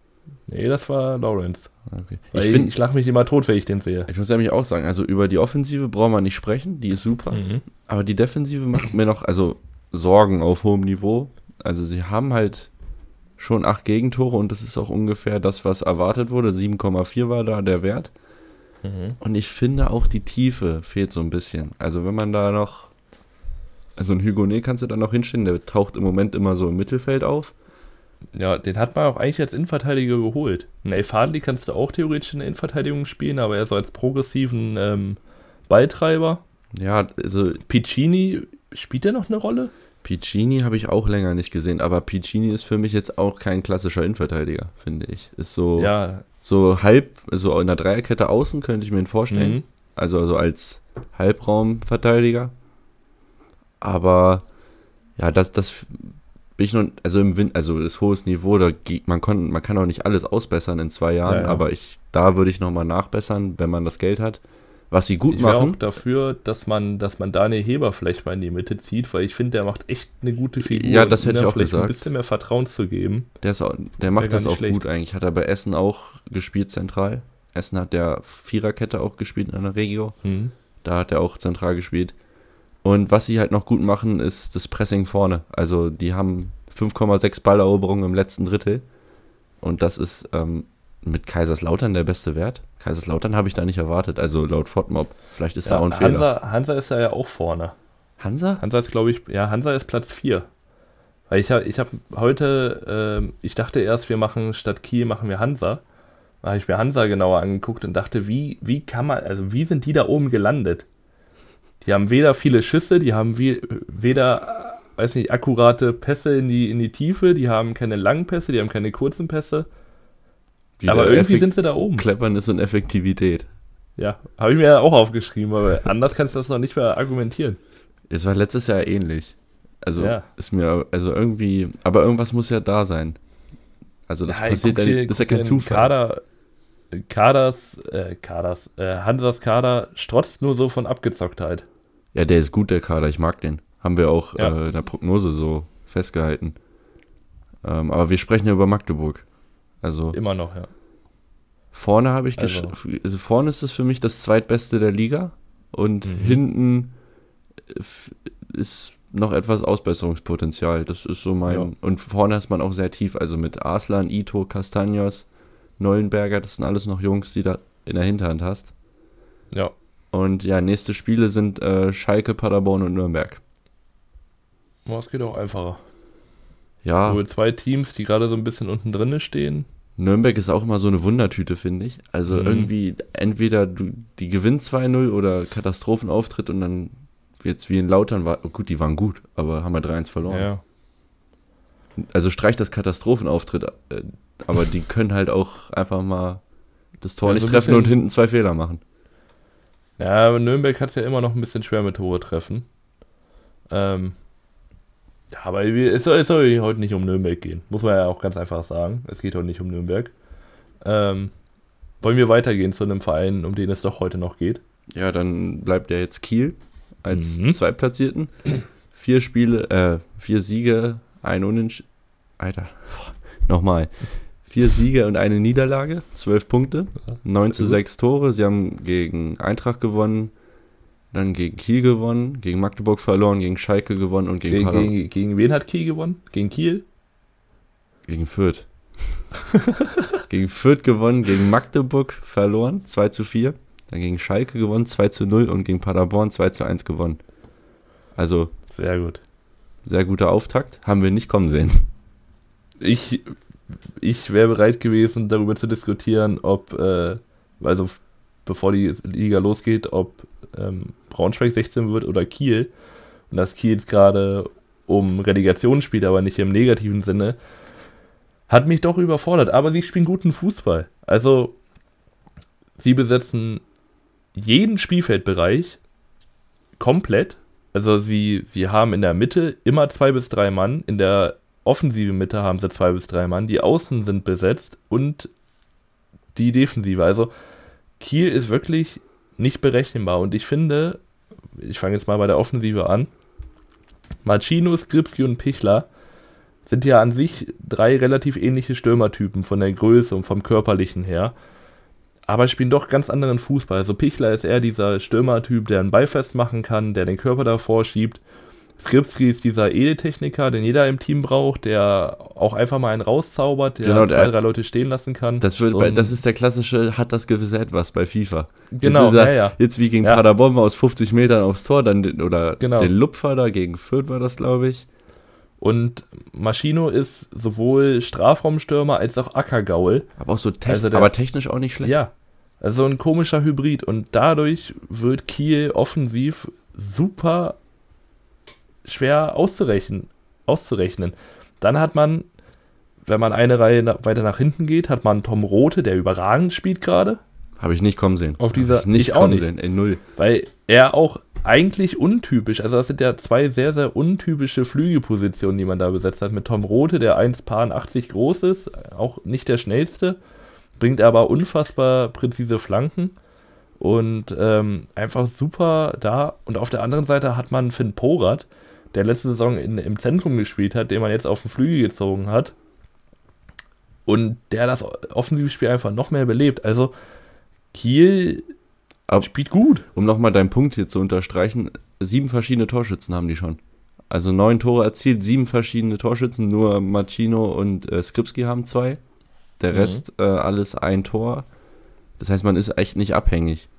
Nee, das war Lawrence. Okay. Ich, find, ich lache mich immer tot, wenn ich den sehe. Ich muss nämlich auch sagen, also über die Offensive braucht man nicht sprechen, die ist super. Mhm. Aber die Defensive macht mir noch, also Sorgen auf hohem Niveau. Also sie haben halt schon acht Gegentore und das ist auch ungefähr das, was erwartet wurde. 7,4 war da der Wert. Mhm. Und ich finde auch die Tiefe fehlt so ein bisschen. Also wenn man da noch, also ein Hugonet kannst du da noch hinstellen, der taucht im Moment immer so im Mittelfeld auf. Ja, den hat man auch eigentlich als Innenverteidiger geholt. Ein El Fadli kannst du auch theoretisch in der Innenverteidigung spielen, aber er so als progressiven ähm, Balltreiber. Ja, also. Piccini, spielt der noch eine Rolle? Piccini habe ich auch länger nicht gesehen, aber Piccini ist für mich jetzt auch kein klassischer Innenverteidiger, finde ich. Ist so, ja. so halb, so in der Dreierkette außen könnte ich mir ihn vorstellen. Mhm. Also, also als Halbraumverteidiger. Aber ja, das, das bin ich noch, also im Wind, also ist hohes Niveau, da man, kann, man kann auch nicht alles ausbessern in zwei Jahren, ja, ja. aber ich, da würde ich nochmal nachbessern, wenn man das Geld hat. Was sie gut ich machen. Ich auch dafür, dass man, dass man Daniel Heber vielleicht mal in die Mitte zieht, weil ich finde, der macht echt eine gute Figur. Ja, das hätte ich auch gesagt. ein bisschen mehr Vertrauen zu geben. Der, ist auch, der macht das auch schlecht. gut eigentlich. Hat er bei Essen auch gespielt zentral. Essen hat der Viererkette auch gespielt in einer Regio. Mhm. Da hat er auch zentral gespielt. Und was sie halt noch gut machen, ist das Pressing vorne. Also die haben 5,6 Balleroberungen im letzten Drittel. Und das ist ähm, mit Kaiserslautern der beste Wert. Kaiserslautern habe ich da nicht erwartet. Also laut Fortmob. Vielleicht ist ja, da auch ein Hansa, Fehler. Hansa ist da ja auch vorne. Hansa? Hansa ist, glaube ich, ja, Hansa ist Platz 4. Weil ich habe ich hab heute, äh, ich dachte erst, wir machen statt Kiel, machen wir Hansa. Da habe ich mir Hansa genauer angeguckt und dachte, wie, wie kann man, also wie sind die da oben gelandet? Die haben weder viele Schüsse, die haben wie, weder, weiß nicht, akkurate Pässe in die, in die Tiefe, die haben keine langen Pässe, die haben keine kurzen Pässe. Wieder aber irgendwie sind sie da oben. Cleverness und Effektivität. Ja, habe ich mir ja auch aufgeschrieben, aber anders kannst du das noch nicht mehr argumentieren. Es war letztes Jahr ähnlich. Also ja. ist mir, also irgendwie, aber irgendwas muss ja da sein. Also das ja, passiert, hier, das ist ja kein Zufall. Kader, Kaders, äh, Kaders, äh, Hansas Kader strotzt nur so von Abgezocktheit. Ja, der ist gut, der Kader. Ich mag den. Haben wir auch ja. äh, in der Prognose so festgehalten. Ähm, aber wir sprechen ja über Magdeburg. Also immer noch, ja. Vorne habe ich also. also vorne ist es für mich das zweitbeste der Liga und mhm. hinten ist noch etwas Ausbesserungspotenzial. Das ist so mein. Ja. Und vorne ist man auch sehr tief, also mit Arslan, Ito, Castagnos, Neuenberger, das sind alles noch Jungs, die da in der Hinterhand hast. Ja. Und ja, nächste Spiele sind äh, Schalke, Paderborn und Nürnberg. Oh, es geht auch einfacher. Ja. Nur zwei Teams, die gerade so ein bisschen unten drin stehen. Nürnberg ist auch immer so eine Wundertüte, finde ich. Also mhm. irgendwie, entweder du, die gewinnt 2-0 oder Katastrophenauftritt und dann jetzt wie in Lautern war, gut, die waren gut, aber haben wir 3-1 verloren. Ja. Also streich das Katastrophenauftritt, äh, aber die können halt auch einfach mal das Tor ja, nicht so treffen und hinten zwei Fehler machen. Ja, aber Nürnberg hat es ja immer noch ein bisschen schwer mit Tore treffen. Ähm, ja, aber es soll, es soll heute nicht um Nürnberg gehen. Muss man ja auch ganz einfach sagen. Es geht heute nicht um Nürnberg. Ähm, wollen wir weitergehen zu einem Verein, um den es doch heute noch geht? Ja, dann bleibt ja jetzt Kiel als mhm. Zweitplatzierten. Vier Spiele, äh, vier Siege, ein Unentschieden. Alter, nochmal. Vier Siege und eine Niederlage, zwölf Punkte, 9 zu 6 Tore. Sie haben gegen Eintracht gewonnen, dann gegen Kiel gewonnen, gegen Magdeburg verloren, gegen Schalke gewonnen und gegen gegen, gegen, gegen wen hat Kiel gewonnen? Gegen Kiel? Gegen Fürth. gegen Fürth gewonnen, gegen Magdeburg verloren, 2 zu 4. Dann gegen Schalke gewonnen, 2 zu 0 und gegen Paderborn 2 zu 1 gewonnen. Also. Sehr gut. Sehr guter Auftakt. Haben wir nicht kommen sehen. Ich, ich wäre bereit gewesen, darüber zu diskutieren, ob, äh, also bevor die Liga losgeht, ob ähm, Braunschweig 16 wird oder Kiel. Und dass Kiel jetzt gerade um Relegation spielt, aber nicht im negativen Sinne, hat mich doch überfordert. Aber sie spielen guten Fußball. Also, sie besetzen jeden Spielfeldbereich komplett. Also, sie, sie haben in der Mitte immer zwei bis drei Mann. In der offensiven Mitte haben sie zwei bis drei Mann. Die Außen sind besetzt und die Defensive. Also, Kiel ist wirklich nicht berechenbar. Und ich finde, ich fange jetzt mal bei der Offensive an. Machino, Skripski und Pichler sind ja an sich drei relativ ähnliche Stürmertypen von der Größe und vom körperlichen her. Aber spielen doch ganz anderen Fußball. Also Pichler ist eher dieser Stürmertyp, der einen Ball festmachen kann, der den Körper davor schiebt. Skripski ist dieser Edetechniker, den jeder im Team braucht, der auch einfach mal einen rauszaubert, der genau, zwei, drei Leute stehen lassen kann. Das, wird bei, das ist der klassische, hat das gewisse Etwas bei FIFA. Genau, ja, ja. Jetzt wie gegen ja. Paderborn aus 50 Metern aufs Tor, dann den, oder genau. den Lupfer da gegen Fürth war das, glaube ich. Und Maschino ist sowohl Strafraumstürmer als auch Ackergaul. Aber auch so te also der, aber technisch auch nicht schlecht. Ja, also ein komischer Hybrid. Und dadurch wird Kiel offensiv super schwer auszurechnen. auszurechnen. Dann hat man, wenn man eine Reihe na weiter nach hinten geht, hat man Tom Rote, der überragend spielt gerade. Habe ich nicht kommen sehen. Auf dieser ich nicht ich kommen nicht. sehen, in null. Weil er auch eigentlich untypisch, also das sind ja zwei sehr, sehr untypische Flügelpositionen, die man da besetzt hat. Mit Tom Rote, der 1,80 groß ist, auch nicht der schnellste, bringt aber unfassbar präzise Flanken und ähm, einfach super da. Und auf der anderen Seite hat man Finn Porat, der letzte Saison in, im Zentrum gespielt hat, den man jetzt auf den Flügel gezogen hat. Und der das Offensivspiel einfach noch mehr belebt. Also Kiel Aber spielt gut. Um nochmal deinen Punkt hier zu unterstreichen, sieben verschiedene Torschützen haben die schon. Also neun Tore erzielt, sieben verschiedene Torschützen, nur Machino und äh, Skripski haben zwei. Der mhm. Rest äh, alles ein Tor. Das heißt, man ist echt nicht abhängig.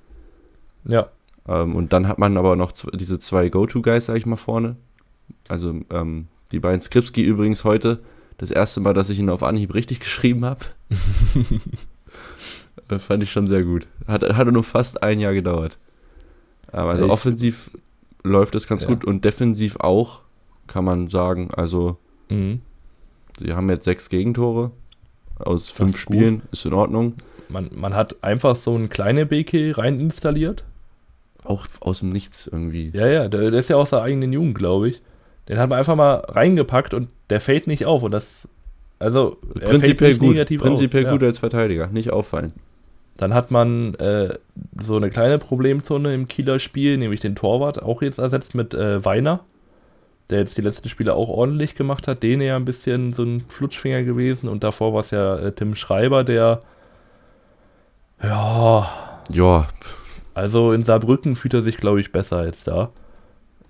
Ja. Ähm, und dann hat man aber noch diese zwei Go-To-Guys, sag ich mal, vorne. Also ähm, die beiden Skripski übrigens heute das erste Mal, dass ich ihn auf Anhieb richtig geschrieben habe. fand ich schon sehr gut. Hat, hatte nur fast ein Jahr gedauert. Aber also ich, offensiv läuft es ganz ja. gut und defensiv auch, kann man sagen. Also, mhm. sie haben jetzt sechs Gegentore aus fünf Spielen, gut. ist in Ordnung. Man, man hat einfach so einen kleinen BK rein installiert. Auch aus dem Nichts irgendwie. Ja, ja, der, der ist ja aus der eigenen Jugend, glaube ich. Den hat man einfach mal reingepackt und der fällt nicht auf. Und das, also, prinzipiell gut, prinzipiell auf. gut ja. als Verteidiger, nicht auffallen. Dann hat man äh, so eine kleine Problemzone im Kieler Spiel, nämlich den Torwart, auch jetzt ersetzt mit äh, Weiner, der jetzt die letzten Spiele auch ordentlich gemacht hat. Den ja ein bisschen so ein Flutschfinger gewesen. Und davor war es ja äh, Tim Schreiber, der ja. Ja. Also in Saarbrücken fühlt er sich, glaube ich, besser als da.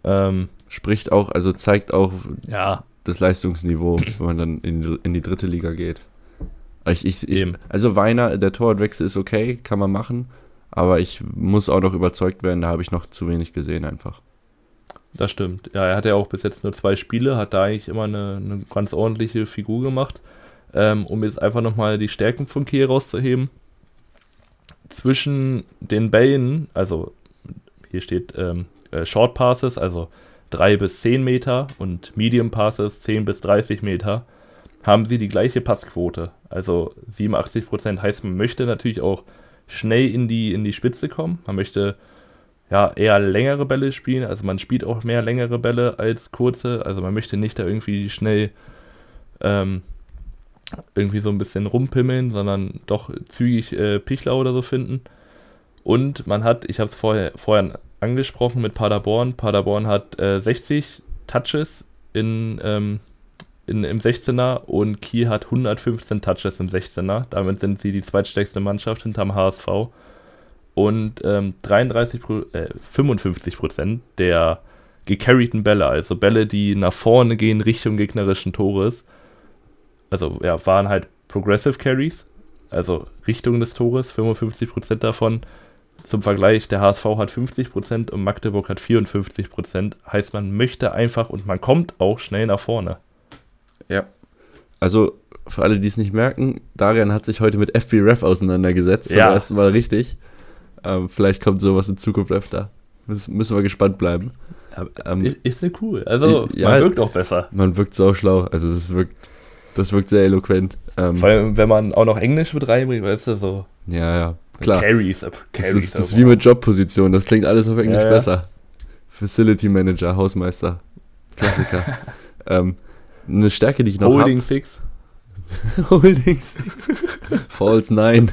Ähm, Spricht auch, also zeigt auch ja. das Leistungsniveau, wenn man dann in, in die dritte Liga geht. Ich, ich, ich, also Weiner, der Torwartwechsel ist okay, kann man machen, aber ich muss auch noch überzeugt werden, da habe ich noch zu wenig gesehen einfach. Das stimmt. Ja, er hat ja auch bis jetzt nur zwei Spiele, hat da eigentlich immer eine, eine ganz ordentliche Figur gemacht. Ähm, um jetzt einfach nochmal die Stärken von Kiel rauszuheben. Zwischen den Bällen, also hier steht ähm, äh, Short Passes, also 3 bis 10 Meter und Medium Passes 10 bis 30 Meter, haben sie die gleiche Passquote. Also 87 Prozent heißt, man möchte natürlich auch schnell in die, in die Spitze kommen. Man möchte ja eher längere Bälle spielen. Also man spielt auch mehr längere Bälle als kurze. Also man möchte nicht da irgendwie schnell ähm, irgendwie so ein bisschen rumpimmeln, sondern doch zügig äh, Pichler oder so finden. Und man hat, ich habe es vorher, vorher angesprochen mit Paderborn. Paderborn hat äh, 60 Touches in, ähm, in, im 16er und Kiel hat 115 Touches im 16er. Damit sind sie die zweitstärkste Mannschaft hinterm HSV. Und ähm, 33, äh, 55 Prozent der gecarrieden Bälle, also Bälle, die nach vorne gehen Richtung gegnerischen Tores, also ja, waren halt Progressive Carries, also Richtung des Tores, 55% davon. Zum Vergleich, der HSV hat 50% und Magdeburg hat 54%. Heißt, man möchte einfach und man kommt auch schnell nach vorne. Ja. Also für alle, die es nicht merken, Darian hat sich heute mit FB-Ref auseinandergesetzt. Ja. Zum ersten Mal richtig. Ähm, vielleicht kommt sowas in Zukunft öfter. Müssen wir gespannt bleiben. Ähm, ist, ist denn cool. Also, ja, man wirkt auch besser. Man wirkt so schlau. Also, das wirkt, das wirkt sehr eloquent. Ähm, Vor allem, wenn man auch noch Englisch mit reinbringt, weißt du, so. Ja, ja. Klar. Carries, ab, Carries das ist, das ist wie mit Jobposition. Das klingt alles auf Englisch ja, ja. besser. Facility Manager, Hausmeister. Klassiker. ähm, eine Stärke, die ich noch habe. Holding hab, Six. Holding Six. False 9.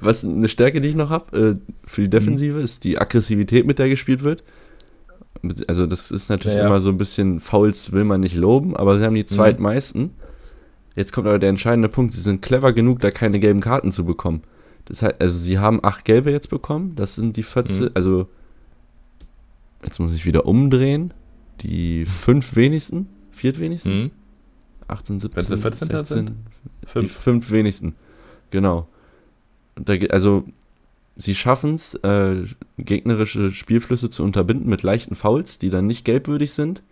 Was eine Stärke, die ich noch habe äh, für die Defensive, ist die Aggressivität, mit der gespielt wird. Also, das ist natürlich ja, ja. immer so ein bisschen Fouls, will man nicht loben, aber sie haben die mhm. zweitmeisten. Mhm. Jetzt kommt aber der entscheidende Punkt: Sie sind clever genug, da keine gelben Karten zu bekommen. Das heißt, also, sie haben acht gelbe jetzt bekommen. Das sind die 14, mhm. also, jetzt muss ich wieder umdrehen. Die fünf wenigsten, viertwenigsten. Mhm. 18, 17, 14 16, sind? Fünf. Die fünf wenigsten. Genau da, also sie schaffen es, äh, gegnerische Spielflüsse zu unterbinden mit leichten Fouls, die dann nicht gelbwürdig sind.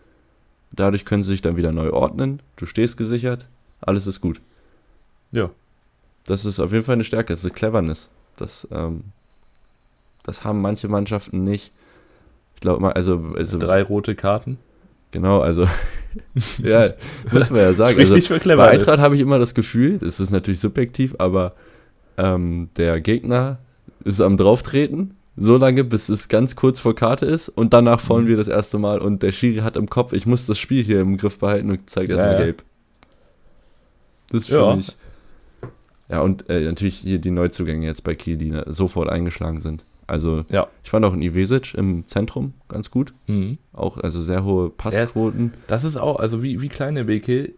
Dadurch können sie sich dann wieder neu ordnen. Du stehst gesichert, alles ist gut. Ja. Das ist auf jeden Fall eine Stärke, das ist eine Cleverness. Das, ähm, das haben manche Mannschaften nicht. Ich glaube mal, also, also. Drei rote Karten. Genau, also. ja, muss man ja sagen. Also, bei Eintracht habe ich immer das Gefühl, das ist natürlich subjektiv, aber ähm, der Gegner ist am Drauftreten, so lange, bis es ganz kurz vor Karte ist und danach faulen mhm. wir das erste Mal und der Schiri hat im Kopf, ich muss das Spiel hier im Griff behalten und zeigt erstmal ja, gelb. Das für ja. mich. Ja, und äh, natürlich hier die Neuzugänge jetzt bei Kiel, die ne, sofort eingeschlagen sind. Also, ja. ich fand auch in Ivesic im Zentrum ganz gut. Mhm. Auch, also sehr hohe Passquoten. das ist auch, also wie, wie kleine BK,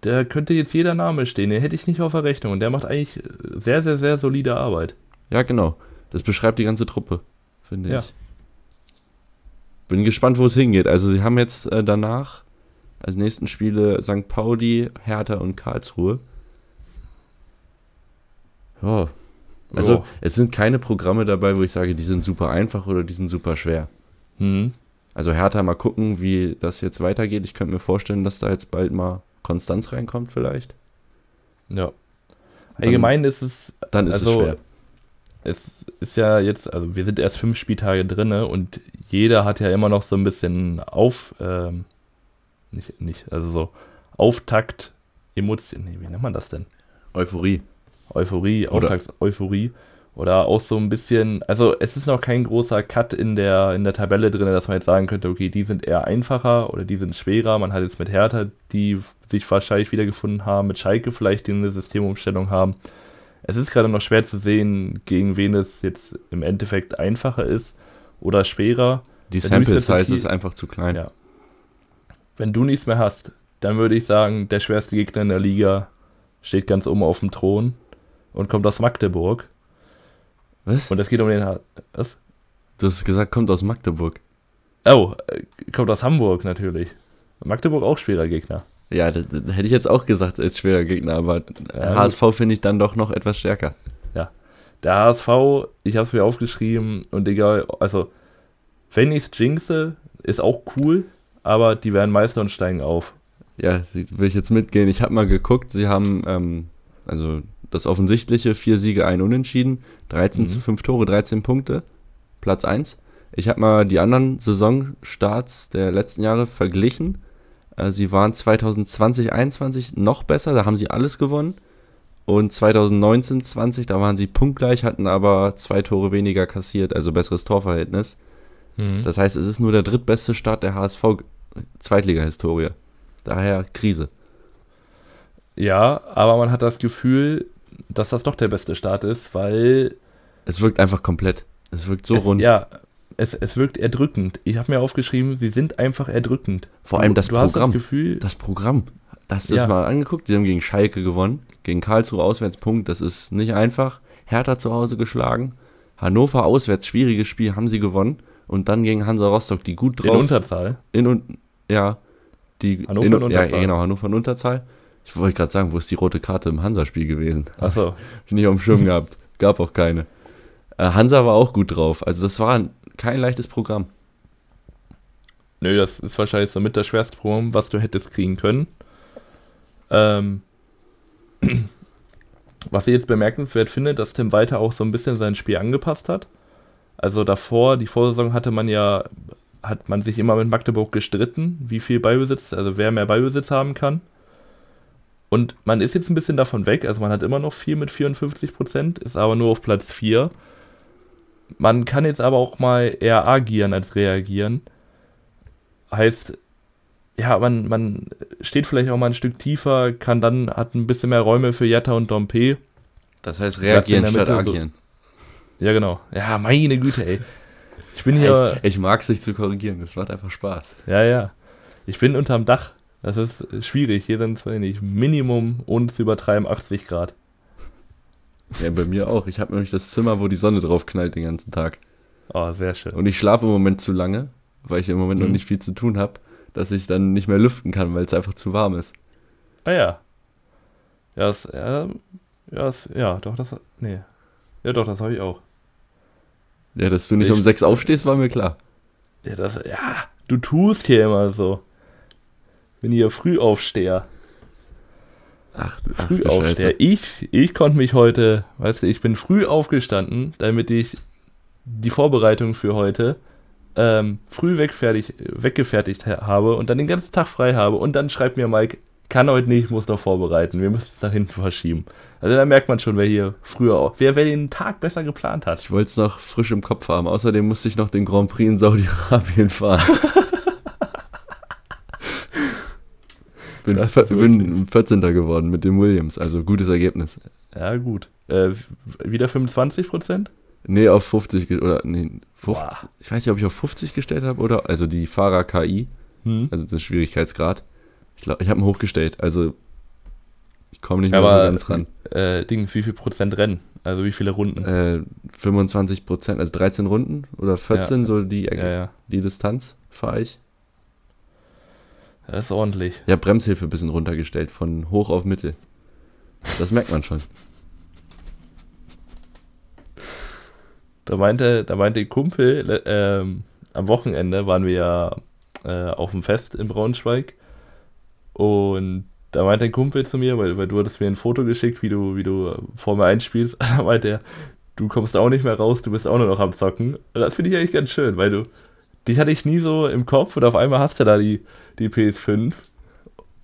da könnte jetzt jeder Name stehen, den hätte ich nicht auf der Rechnung. Und der macht eigentlich sehr, sehr, sehr solide Arbeit. Ja, genau. Das beschreibt die ganze Truppe, finde ja. ich. Bin gespannt, wo es hingeht. Also, sie haben jetzt äh, danach als nächsten Spiele St. Pauli, Hertha und Karlsruhe. Ja. Also, oh. es sind keine Programme dabei, wo ich sage, die sind super einfach oder die sind super schwer. Mhm. Also, Hertha, mal gucken, wie das jetzt weitergeht. Ich könnte mir vorstellen, dass da jetzt bald mal Konstanz reinkommt vielleicht. Ja. Allgemein dann, ist es. Dann ist also, es schwer. Es ist ja jetzt, also wir sind erst fünf Spieltage drin und jeder hat ja immer noch so ein bisschen auf, ähm, nicht, nicht, also so Auftakt, Emotionen, nee, wie nennt man das denn? Euphorie. Euphorie, Auftakt, Euphorie. Oder auch so ein bisschen, also es ist noch kein großer Cut in der, in der Tabelle drin, dass man jetzt sagen könnte, okay, die sind eher einfacher oder die sind schwerer. Man hat jetzt mit Hertha, die sich wahrscheinlich wiedergefunden haben, mit Schalke vielleicht, die eine Systemumstellung haben. Es ist gerade noch schwer zu sehen, gegen wen es jetzt im Endeffekt einfacher ist oder schwerer. Die Sample Size ist einfach zu klein. Ja. Wenn du nichts mehr hast, dann würde ich sagen, der schwerste Gegner in der Liga steht ganz oben auf dem Thron und kommt aus Magdeburg. Was? Und es geht um den. Was? Du hast gesagt, kommt aus Magdeburg. Oh, äh, kommt aus Hamburg natürlich. Magdeburg auch schwerer Gegner. Ja, das, das hätte ich jetzt auch gesagt als schwerer Gegner, aber ja, HSV finde ich dann doch noch etwas stärker. Ja. Der HSV, ich habe es mir aufgeschrieben und egal, also, wenn ich es jinxe, ist auch cool, aber die werden Meister und steigen auf. Ja, will ich jetzt mitgehen. Ich habe mal geguckt, sie haben, ähm, also das Offensichtliche, vier Siege, ein Unentschieden, 13 mhm. zu 5 Tore, 13 Punkte, Platz 1. Ich habe mal die anderen Saisonstarts der letzten Jahre verglichen. Äh, sie waren 2020, 2021 noch besser, da haben sie alles gewonnen. Und 2019, 20, da waren sie punktgleich, hatten aber zwei Tore weniger kassiert, also besseres Torverhältnis. Mhm. Das heißt, es ist nur der drittbeste Start der HSV-Zweitliga-Historie. Daher Krise. Ja, aber man hat das Gefühl, dass das doch der beste Start ist, weil. Es wirkt einfach komplett. Es wirkt so es, rund. Ja, es, es wirkt erdrückend. Ich habe mir aufgeschrieben, sie sind einfach erdrückend. Vor allem das du Programm. Hast das, Gefühl, das Programm. Das ist ja. mal angeguckt. Sie haben gegen Schalke gewonnen. Gegen Karlsruhe Auswärtspunkt. Das ist nicht einfach. Hertha zu Hause geschlagen. Hannover auswärts, schwieriges Spiel, haben sie gewonnen. Und dann gegen Hansa Rostock, die gut drauf. In Unterzahl. In und ja. Die Hannover in, in Unterzahl. Ja, genau, Hannover in Unterzahl Ich wollte gerade sagen, wo ist die rote Karte im Hansa-Spiel gewesen? Achso. Hab ich nicht auf dem Schirm gehabt. Gab auch keine. Äh, Hansa war auch gut drauf. Also das war kein leichtes Programm. Nö, das ist wahrscheinlich so mit das schwerste Programm, was du hättest kriegen können. Ähm, was ich jetzt bemerkenswert finde, dass Tim Walter auch so ein bisschen sein Spiel angepasst hat. Also davor, die Vorsaison hatte man ja, hat man sich immer mit Magdeburg gestritten, wie viel Beibesitz, also wer mehr Beibesitz haben kann. Und man ist jetzt ein bisschen davon weg, also man hat immer noch viel mit 54 Prozent, ist aber nur auf Platz 4. Man kann jetzt aber auch mal eher agieren als reagieren. Heißt, ja, man, man steht vielleicht auch mal ein Stück tiefer, kann dann, hat ein bisschen mehr Räume für Jatta und Dompe. Das heißt reagieren statt agieren. So. Ja, genau. Ja, meine Güte, ey. Ich bin hier. Ich, ich mag es, sich zu korrigieren, das macht einfach Spaß. Ja, ja. Ich bin unterm Dach. Das ist schwierig. Hier sind es nicht Minimum und zu übertreiben 80 Grad. Ja, bei mir auch. Ich habe nämlich das Zimmer, wo die Sonne drauf knallt den ganzen Tag. Oh, sehr schön. Und ich schlafe im Moment zu lange, weil ich im Moment mhm. noch nicht viel zu tun habe dass ich dann nicht mehr lüften kann, weil es einfach zu warm ist. Ah ja. Ja, das, ja, ja, das, ja, doch, das, nee. Ja, doch, das habe ich auch. Ja, dass du nicht ich, um sechs aufstehst, war mir klar. Ja, das, ja, du tust hier immer so. Bin hier Frühaufsteher. Ach, ach Frühaufsteher. Ich, ich konnte mich heute, weißt du, ich bin früh aufgestanden, damit ich die Vorbereitung für heute ähm, früh wegfertig, weggefertigt habe und dann den ganzen Tag frei habe und dann schreibt mir Mike, kann heute nicht, muss noch vorbereiten, wir müssen es nach hinten verschieben. Also da merkt man schon, wer hier früher, wer, wer den Tag besser geplant hat. Ich wollte es noch frisch im Kopf haben. Außerdem musste ich noch den Grand Prix in Saudi-Arabien fahren. bin, bin 14. geworden mit dem Williams, also gutes Ergebnis. Ja, gut. Äh, wieder 25 Prozent? Nee, auf 50 oder nee, 50. Boah. Ich weiß nicht, ob ich auf 50 gestellt habe oder also die Fahrer KI, hm. also den Schwierigkeitsgrad. Ich glaube, ich habe ihn hochgestellt. Also ich komme nicht mehr Aber, so ganz ran. Äh, Ding, wie viel Prozent Rennen? Also wie viele Runden? Äh, 25 Prozent, also 13 Runden oder 14, ja. so die, ja, ja. die Distanz fahre ich. Das ist ordentlich. Ja, Bremshilfe ein bisschen runtergestellt, von hoch auf mittel. Das merkt man schon. Da meinte, da meinte Kumpel, ähm, am Wochenende waren wir ja äh, auf dem Fest in Braunschweig und da meinte ein Kumpel zu mir, weil, weil du hattest mir ein Foto geschickt, wie du, wie du vor mir einspielst, da meinte er, du kommst auch nicht mehr raus, du bist auch nur noch am Zocken. Und das finde ich eigentlich ganz schön, weil du, dich hatte ich nie so im Kopf und auf einmal hast du da die, die PS5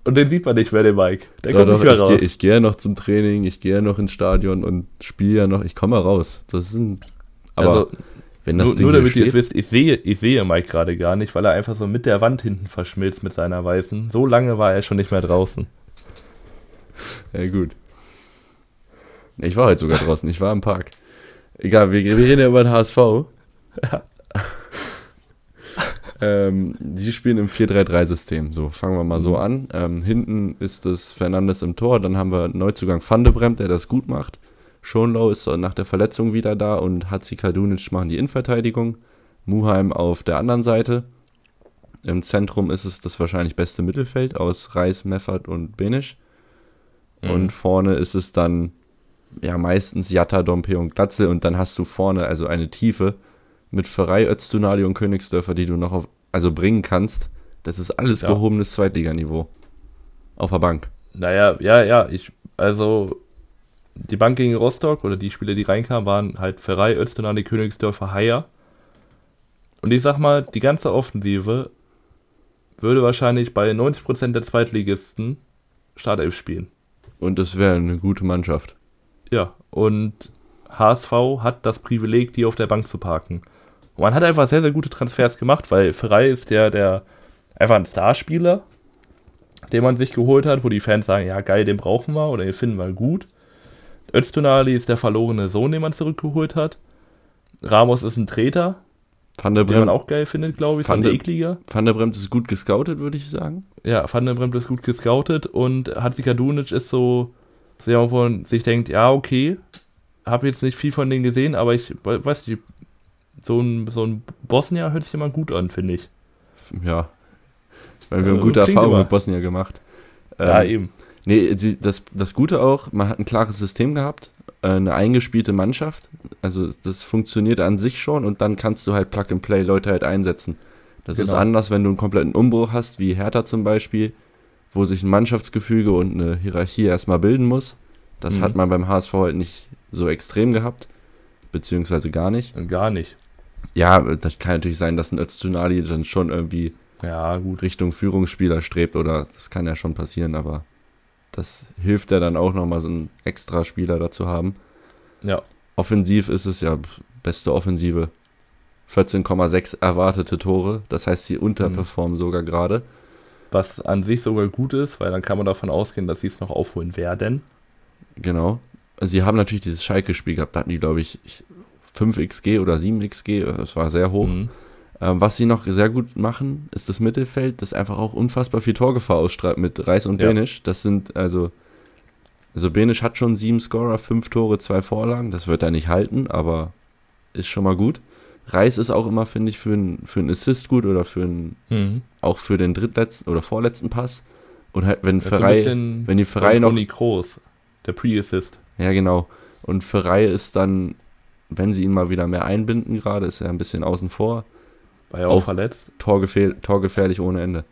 und den sieht man nicht mehr, den Mike. Der doch, kommt doch, nicht mehr raus. Geh, ich gehe ja noch zum Training, ich gehe ja noch ins Stadion und spiele ja noch, ich komme mal raus. Das ist ein aber also, wenn das nur, Ding nur damit ihr es wisst, ich sehe, ich sehe Mike gerade gar nicht, weil er einfach so mit der Wand hinten verschmilzt mit seiner weißen. So lange war er schon nicht mehr draußen. Ja, gut. Ich war heute sogar draußen, ich war im Park. Egal, wir, wir reden ja über den HSV. Ja. ähm, die spielen im 4-3-3-System. So, fangen wir mal so an. Ähm, hinten ist das Fernandes im Tor, dann haben wir Neuzugang Van de Bremt, der das gut macht. Schonlau ist nach der Verletzung wieder da und Hatzi Kadunic machen die Innenverteidigung. Muheim auf der anderen Seite. Im Zentrum ist es das wahrscheinlich beste Mittelfeld aus Reis, Meffert und Benisch. Mhm. Und vorne ist es dann ja meistens Jatta, Dompe und Glatze und dann hast du vorne also eine Tiefe mit Ferrei, Öztunali und Königsdörfer, die du noch auf, also bringen kannst. Das ist alles ja. gehobenes Zweitliganiveau. Auf der Bank. Naja, ja, ja, ich, also die Bank gegen Rostock oder die Spieler, die reinkamen, waren halt Ferrei, Öztunali, Königsdörfer, Haier. Und ich sag mal, die ganze Offensive würde wahrscheinlich bei 90% der Zweitligisten Startelf spielen. Und das wäre eine gute Mannschaft. Ja, und HSV hat das Privileg, die auf der Bank zu parken. Und man hat einfach sehr, sehr gute Transfers gemacht, weil Ferrei ist der, der einfach ein Starspieler, den man sich geholt hat, wo die Fans sagen, ja geil, den brauchen wir oder den finden wir gut. Öztunali ist der verlorene Sohn, den man zurückgeholt hat. Ramos ist ein Treter, Van der den man auch geil findet, glaube ich. Van, der, ekliger. Van der Bremt ist gut gescoutet, würde ich sagen. Ja, Van der Bremt ist gut gescoutet und Hatzika Dunic ist so, sehr man von sich denkt, ja, okay, habe jetzt nicht viel von denen gesehen, aber ich weiß nicht, so ein, so ein Bosnier hört sich immer gut an, finde ich. Ja, weil wir also, haben gute Erfahrungen mit Bosnier gemacht. Ähm, ja, eben. Nee, sie, das, das Gute auch, man hat ein klares System gehabt, äh, eine eingespielte Mannschaft. Also das funktioniert an sich schon und dann kannst du halt Plug and Play Leute halt einsetzen. Das genau. ist anders, wenn du einen kompletten Umbruch hast, wie Hertha zum Beispiel, wo sich ein Mannschaftsgefüge und eine Hierarchie erstmal bilden muss. Das mhm. hat man beim HSV halt nicht so extrem gehabt, beziehungsweise gar nicht. Gar nicht. Ja, das kann natürlich sein, dass ein Öztunali dann schon irgendwie ja, gut. Richtung Führungsspieler strebt oder das kann ja schon passieren, aber das hilft ja dann auch nochmal so einen extra Spieler dazu haben. Ja. Offensiv ist es ja beste Offensive. 14,6 erwartete Tore, das heißt, sie unterperformen mhm. sogar gerade. Was an sich sogar gut ist, weil dann kann man davon ausgehen, dass sie es noch aufholen werden. Genau. Sie haben natürlich dieses Schalke-Spiel gehabt, da hatten die, glaube ich, 5 XG oder 7 XG, das war sehr hoch. Mhm. Ähm, was sie noch sehr gut machen, ist das Mittelfeld, das einfach auch unfassbar viel Torgefahr ausstrahlt mit Reis und ja. Benisch. Das sind also, also Benisch hat schon sieben Scorer, fünf Tore, zwei Vorlagen. Das wird er nicht halten, aber ist schon mal gut. Reis ist auch immer, finde ich, für einen für Assist gut oder für einen, mhm. auch für den drittletzten oder vorletzten Pass. Und halt, wenn Ferrei, wenn die Ferrei noch. Groß, der Pre-Assist. Ja, genau. Und Ferrei ist dann, wenn sie ihn mal wieder mehr einbinden, gerade ist er ein bisschen außen vor. War ja auch, auch verletzt. Torgefähr torgefährlich ohne Ende.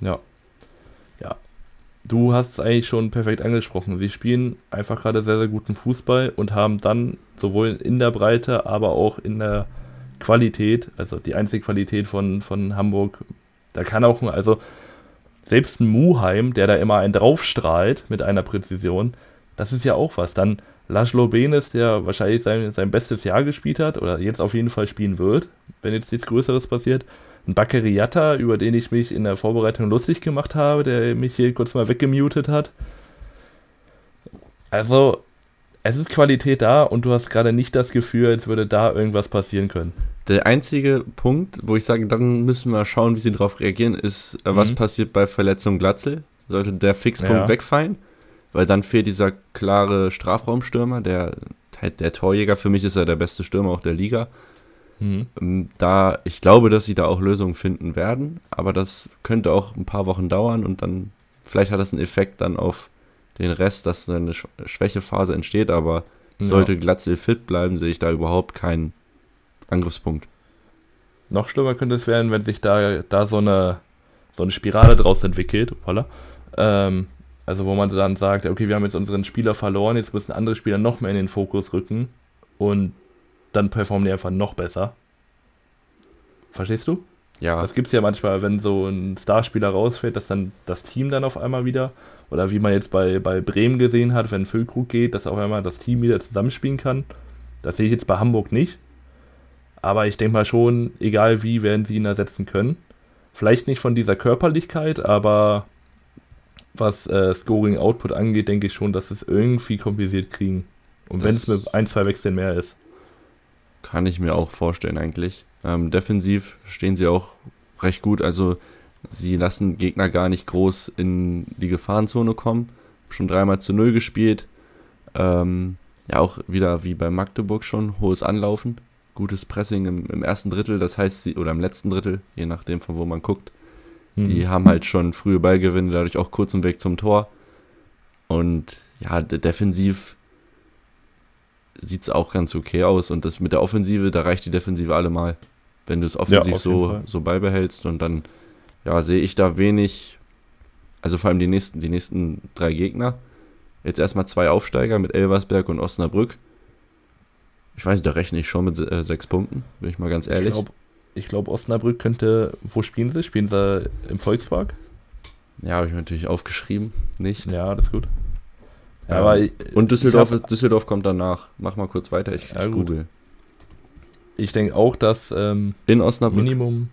Ja. Ja. Du hast es eigentlich schon perfekt angesprochen. Sie spielen einfach gerade sehr, sehr guten Fußball und haben dann sowohl in der Breite, aber auch in der Qualität, also die einzige Qualität von, von Hamburg, da kann auch, also selbst ein Muheim, der da immer einen draufstrahlt mit einer Präzision, das ist ja auch was. Dann Laszlo Benes, der wahrscheinlich sein, sein bestes Jahr gespielt hat oder jetzt auf jeden Fall spielen wird, wenn jetzt nichts Größeres passiert. Ein Bakeriata, über den ich mich in der Vorbereitung lustig gemacht habe, der mich hier kurz mal weggemutet hat. Also, es ist Qualität da und du hast gerade nicht das Gefühl, als würde da irgendwas passieren können. Der einzige Punkt, wo ich sage, dann müssen wir schauen, wie sie darauf reagieren, ist, äh, was mhm. passiert bei Verletzung Glatzel. Sollte der Fixpunkt ja. wegfallen? Weil dann fehlt dieser klare Strafraumstürmer, der, der Torjäger, für mich ist er der beste Stürmer auch der Liga. Mhm. Ähm, da, ich glaube, dass sie da auch Lösungen finden werden, aber das könnte auch ein paar Wochen dauern und dann, vielleicht hat das einen Effekt dann auf den Rest, dass eine Schwächephase entsteht, aber ja. sollte Glatzel fit bleiben, sehe ich da überhaupt keinen Angriffspunkt. Noch schlimmer könnte es werden, wenn sich da, da so, eine, so eine Spirale draus entwickelt, holla, ähm, also wo man dann sagt, okay, wir haben jetzt unseren Spieler verloren, jetzt müssen andere Spieler noch mehr in den Fokus rücken und dann performen die einfach noch besser. Verstehst du? Ja. Das gibt es ja manchmal, wenn so ein Starspieler rausfällt, dass dann das Team dann auf einmal wieder, oder wie man jetzt bei, bei Bremen gesehen hat, wenn Füllkrug geht, dass auf einmal das Team wieder zusammenspielen kann. Das sehe ich jetzt bei Hamburg nicht. Aber ich denke mal schon, egal wie, werden sie ihn ersetzen können. Vielleicht nicht von dieser Körperlichkeit, aber was äh, Scoring Output angeht, denke ich schon, dass es irgendwie kompliziert kriegen. Und wenn es mit ein, zwei Wechseln mehr ist. Kann ich mir auch vorstellen, eigentlich. Ähm, defensiv stehen sie auch recht gut. Also, sie lassen Gegner gar nicht groß in die Gefahrenzone kommen. Schon dreimal zu null gespielt. Ähm, ja, auch wieder wie bei Magdeburg schon, hohes Anlaufen. Gutes Pressing im, im ersten Drittel, das heißt, sie, oder im letzten Drittel, je nachdem, von wo man guckt. Die hm. haben halt schon frühe Ballgewinne, dadurch auch kurzen Weg zum Tor. Und ja, defensiv sieht es auch ganz okay aus. Und das mit der Offensive, da reicht die Defensive allemal. Wenn du es offensiv ja, so, so beibehältst. Und dann, ja, sehe ich da wenig. Also vor allem die nächsten, die nächsten drei Gegner. Jetzt erstmal zwei Aufsteiger mit Elversberg und Osnabrück. Ich weiß nicht, da rechne ich schon mit äh, sechs Punkten, bin ich mal ganz ehrlich. Ich glaube, ich glaube, Osnabrück könnte. Wo spielen sie? Spielen sie im Volkspark? Ja, habe ich mir natürlich aufgeschrieben. Nicht. Ja, das ist gut. Ja, aber ich, und Düsseldorf, hab, Düsseldorf kommt danach. Mach mal kurz weiter, ich, ja, ich google. Ich denke auch, dass ähm, in Osnabrück. Minimum.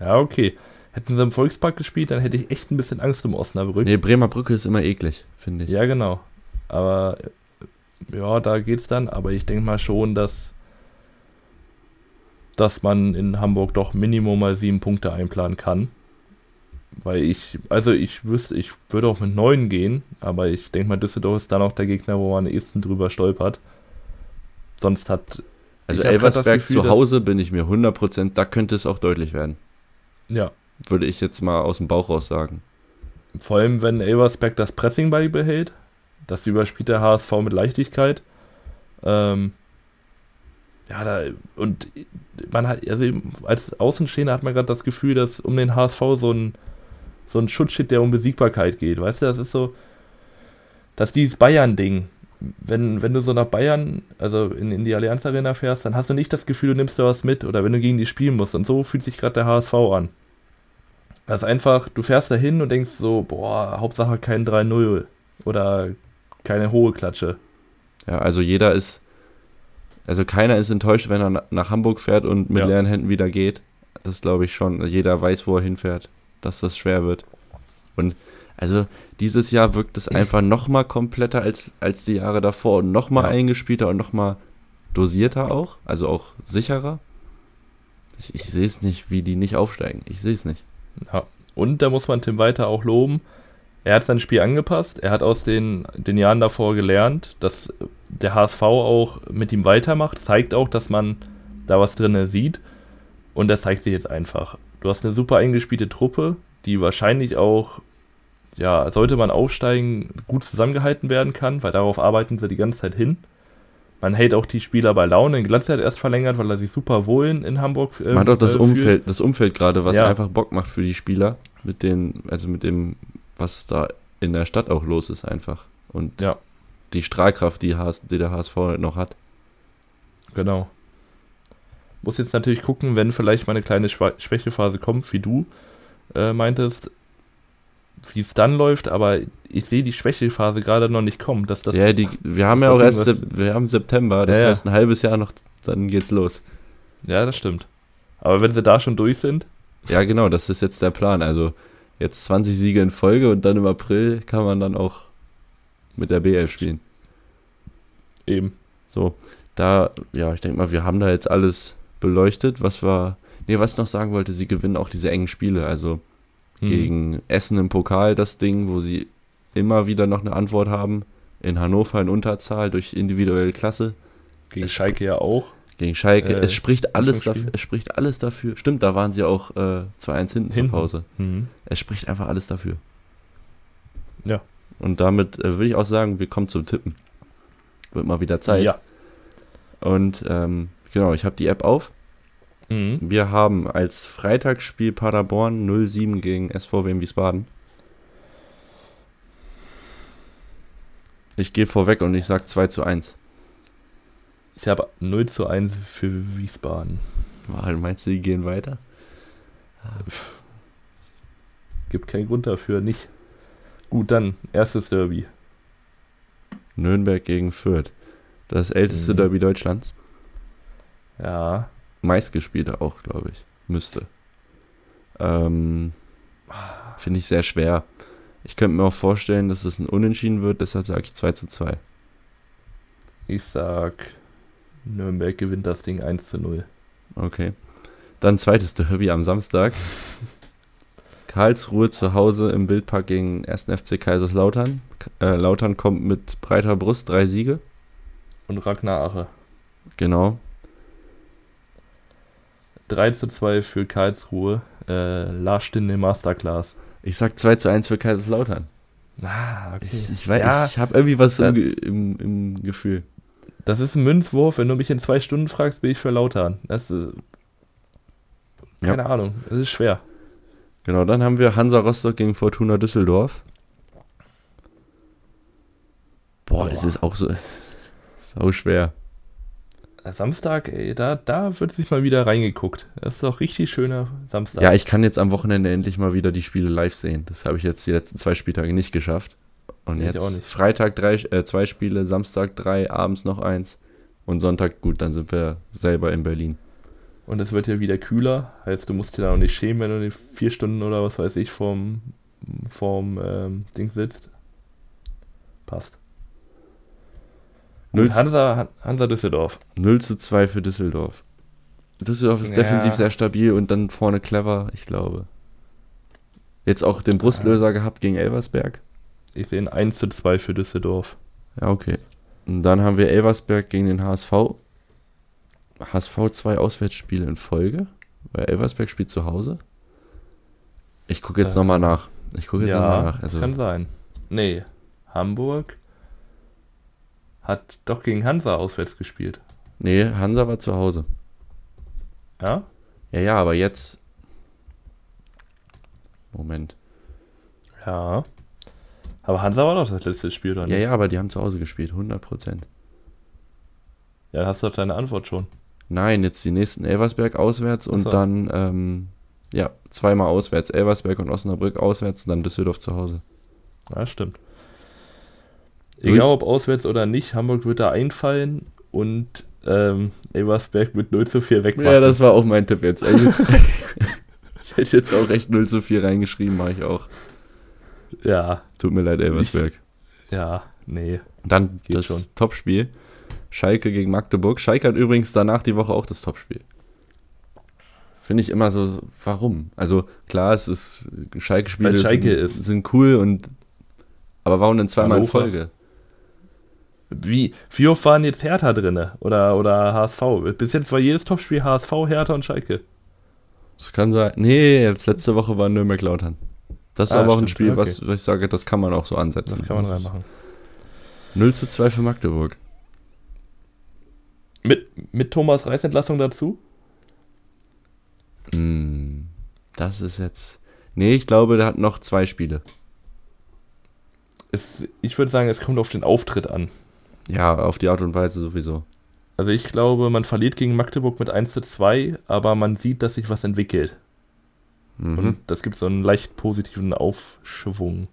Ja, okay. Hätten sie im Volkspark gespielt, dann hätte ich echt ein bisschen Angst um Osnabrück. Nee, Bremer Brücke ist immer eklig, finde ich. Ja, genau. Aber ja, da geht's dann. Aber ich denke mal schon, dass dass man in Hamburg doch Minimum mal sieben Punkte einplanen kann. Weil ich, also ich wüsste, ich würde auch mit neun gehen, aber ich denke mal, Düsseldorf ist dann auch der Gegner, wo man am ehesten drüber stolpert. Sonst hat. Also Elversberg Gefühl, zu Hause bin ich mir 100%, da könnte es auch deutlich werden. Ja. Würde ich jetzt mal aus dem Bauch raus sagen. Vor allem, wenn Elversberg das Pressing beibehält. Das überspielt der HSV mit Leichtigkeit. Ähm, ja, da, und man hat, also als Außenstehender hat man gerade das Gefühl, dass um den HSV so ein, so ein Schutzschild der Unbesiegbarkeit geht. Weißt du, das ist so, dass dieses Bayern-Ding, wenn, wenn du so nach Bayern, also in, in die Allianz Arena fährst, dann hast du nicht das Gefühl, du nimmst da was mit oder wenn du gegen die spielen musst. Und so fühlt sich gerade der HSV an. Das ist einfach, du fährst da hin und denkst so, boah, Hauptsache kein 3-0 oder keine hohe Klatsche. Ja, also jeder ist, also keiner ist enttäuscht, wenn er nach Hamburg fährt und mit ja. leeren Händen wieder geht. Das glaube ich schon. Jeder weiß, wo er hinfährt, dass das schwer wird. Und also dieses Jahr wirkt es einfach noch mal kompletter als, als die Jahre davor und noch mal ja. eingespielter und noch mal dosierter auch, also auch sicherer. Ich, ich sehe es nicht, wie die nicht aufsteigen. Ich sehe es nicht. Ja. Und da muss man Tim weiter auch loben. Er hat sein Spiel angepasst. Er hat aus den, den Jahren davor gelernt, dass der HSV auch mit ihm weitermacht. Zeigt auch, dass man da was drin sieht. Und das zeigt sich jetzt einfach. Du hast eine super eingespielte Truppe, die wahrscheinlich auch ja, sollte man aufsteigen, gut zusammengehalten werden kann, weil darauf arbeiten sie die ganze Zeit hin. Man hält auch die Spieler bei Laune. Glatze hat erst verlängert, weil er sich super wohl in, Hamburg äh, Man hat auch das äh, Umfeld, das Umfeld gerade, was ja. einfach Bock macht für die Spieler, mit den, also mit dem, was da in der Stadt auch los ist einfach. Und ja. Die Strahlkraft, die, HS, die der HSV noch hat. Genau. Muss jetzt natürlich gucken, wenn vielleicht mal eine kleine Schwächephase kommt, wie du äh, meintest, wie es dann läuft, aber ich sehe die Schwächephase gerade noch nicht kommen. Dass das, ja, die, wir haben ja auch erst, wir haben September, das ja, heißt ein halbes Jahr noch, dann geht's los. Ja, das stimmt. Aber wenn sie da schon durch sind? Ja, genau, das ist jetzt der Plan. Also jetzt 20 Siege in Folge und dann im April kann man dann auch mit der BL spielen. Eben. So, da, ja, ich denke mal, wir haben da jetzt alles beleuchtet, was war. Nee, was ich noch sagen wollte, sie gewinnen auch diese engen Spiele. Also hm. Gegen Essen im Pokal das Ding, wo sie immer wieder noch eine Antwort haben. In Hannover in Unterzahl durch individuelle Klasse. Gegen es Schalke ja auch. Gegen Schalke. Äh, es spricht alles dafür. Es spricht alles dafür. Stimmt, da waren sie auch äh, 2-1 hinten, hinten, zur Pause. Mhm. Es spricht einfach alles dafür. Ja. Und damit äh, würde ich auch sagen, wir kommen zum Tippen. Wird mal wieder Zeit. Ja. Und ähm, genau, ich habe die App auf. Mhm. Wir haben als Freitagsspiel Paderborn 0-7 gegen SVW in Wiesbaden. Ich gehe vorweg und ich sage 2 zu 1. Ich habe 0 zu 1 für Wiesbaden. Meinst du, die gehen weiter? Gibt keinen Grund dafür, nicht. Gut, dann erstes Derby. Nürnberg gegen Fürth. Das älteste mhm. Derby Deutschlands. Ja meistgespielte auch, glaube ich. Müsste. Ähm, Finde ich sehr schwer. Ich könnte mir auch vorstellen, dass es ein Unentschieden wird, deshalb sage ich 2 zu 2. Ich sag, Nürnberg gewinnt das Ding 1 zu 0. Okay. Dann zweites Derby am Samstag. Karlsruhe zu Hause im Wildpark gegen 1. FC Kaiserslautern. Äh, Lautern kommt mit breiter Brust, drei Siege. Und Ragnar Ache. Genau. 3 zu 2 für Karlsruhe. Äh, Lars Stinde Masterclass. Ich sag 2 zu 1 für Kaiserslautern. Ah, okay. Ich, ich, ja, ich habe irgendwie was im, im, im, Gefühl. Das ist ein Münzwurf. Wenn du mich in zwei Stunden fragst, bin ich für Lautern. Das ist, keine ja. Ahnung. Das ist schwer. Genau, dann haben wir Hansa Rostock gegen Fortuna Düsseldorf. Boah, Boah. es ist auch so, es ist sau schwer. Samstag, ey, da, da wird sich mal wieder reingeguckt. Das ist doch richtig schöner Samstag. Ja, ich kann jetzt am Wochenende endlich mal wieder die Spiele live sehen. Das habe ich jetzt die letzten zwei Spieltage nicht geschafft. Und ich jetzt Freitag drei, äh, zwei Spiele, Samstag drei, abends noch eins. Und Sonntag, gut, dann sind wir selber in Berlin. Und es wird ja wieder kühler. Heißt, du musst dir da auch nicht schämen, wenn du vier Stunden oder was weiß ich vorm, vorm ähm, Ding sitzt. Passt. Hansa, Hansa Düsseldorf. 0 zu 2 für Düsseldorf. Düsseldorf ist ja. defensiv sehr stabil und dann vorne clever, ich glaube. Jetzt auch den Brustlöser ja. gehabt gegen Elversberg. Ich sehe ein 1 zu 2 für Düsseldorf. Ja, okay. Und dann haben wir Elversberg gegen den HSV. HSV zwei Auswärtsspiele in Folge, weil Elversberg spielt zu Hause. Ich gucke jetzt äh, nochmal nach. Ich gucke jetzt ja, mal nach. Also, kann sein. Nee, Hamburg hat doch gegen Hansa auswärts gespielt. Nee, Hansa war zu Hause. Ja? Ja, ja, aber jetzt. Moment. Ja. Aber Hansa war doch das letzte Spiel, oder Ja, ja, aber die haben zu Hause gespielt, 100 Prozent. Ja, dann hast du doch deine Antwort schon. Nein, jetzt die nächsten Elversberg auswärts und so. dann, ähm, ja, zweimal auswärts. Elversberg und Osnabrück auswärts und dann Düsseldorf zu Hause. Ja, stimmt. Egal ob auswärts oder nicht, Hamburg wird da einfallen und ähm, Elversberg mit 0 zu 4 wegmachen. Ja, das war auch mein Tipp jetzt. Also jetzt ich hätte jetzt auch echt 0 zu 4 reingeschrieben, mache ich auch. Ja. Tut mir leid, Elversberg. Ich, ja, nee. Dann Geht das schon. Topspiel. Schalke gegen Magdeburg. Schalke hat übrigens danach die Woche auch das Topspiel. Finde ich immer so, warum? Also klar, es ist Schalke-Spiele Schalke sind, sind, cool und aber warum denn zweimal in Folge? Wie, wie oft waren jetzt Hertha drin? Oder, oder HSV? Bis jetzt war jedes Topspiel HSV, Hertha und Schalke. Das kann sein. Nee, jetzt letzte Woche war Nürnberg-Lautern. Das ist ah, aber auch ein Spiel, okay. was, was ich sage, das kann man auch so ansetzen. Das kann man reinmachen. 0 zu 2 für Magdeburg. Mit, mit Thomas Reisentlassung dazu? Mm, das ist jetzt. Nee, ich glaube, der hat noch zwei Spiele. Es, ich würde sagen, es kommt auf den Auftritt an. Ja, auf die Art und Weise sowieso. Also ich glaube, man verliert gegen Magdeburg mit 1 zu 2, aber man sieht, dass sich was entwickelt. Mhm. Und das gibt so einen leicht positiven Aufschwung.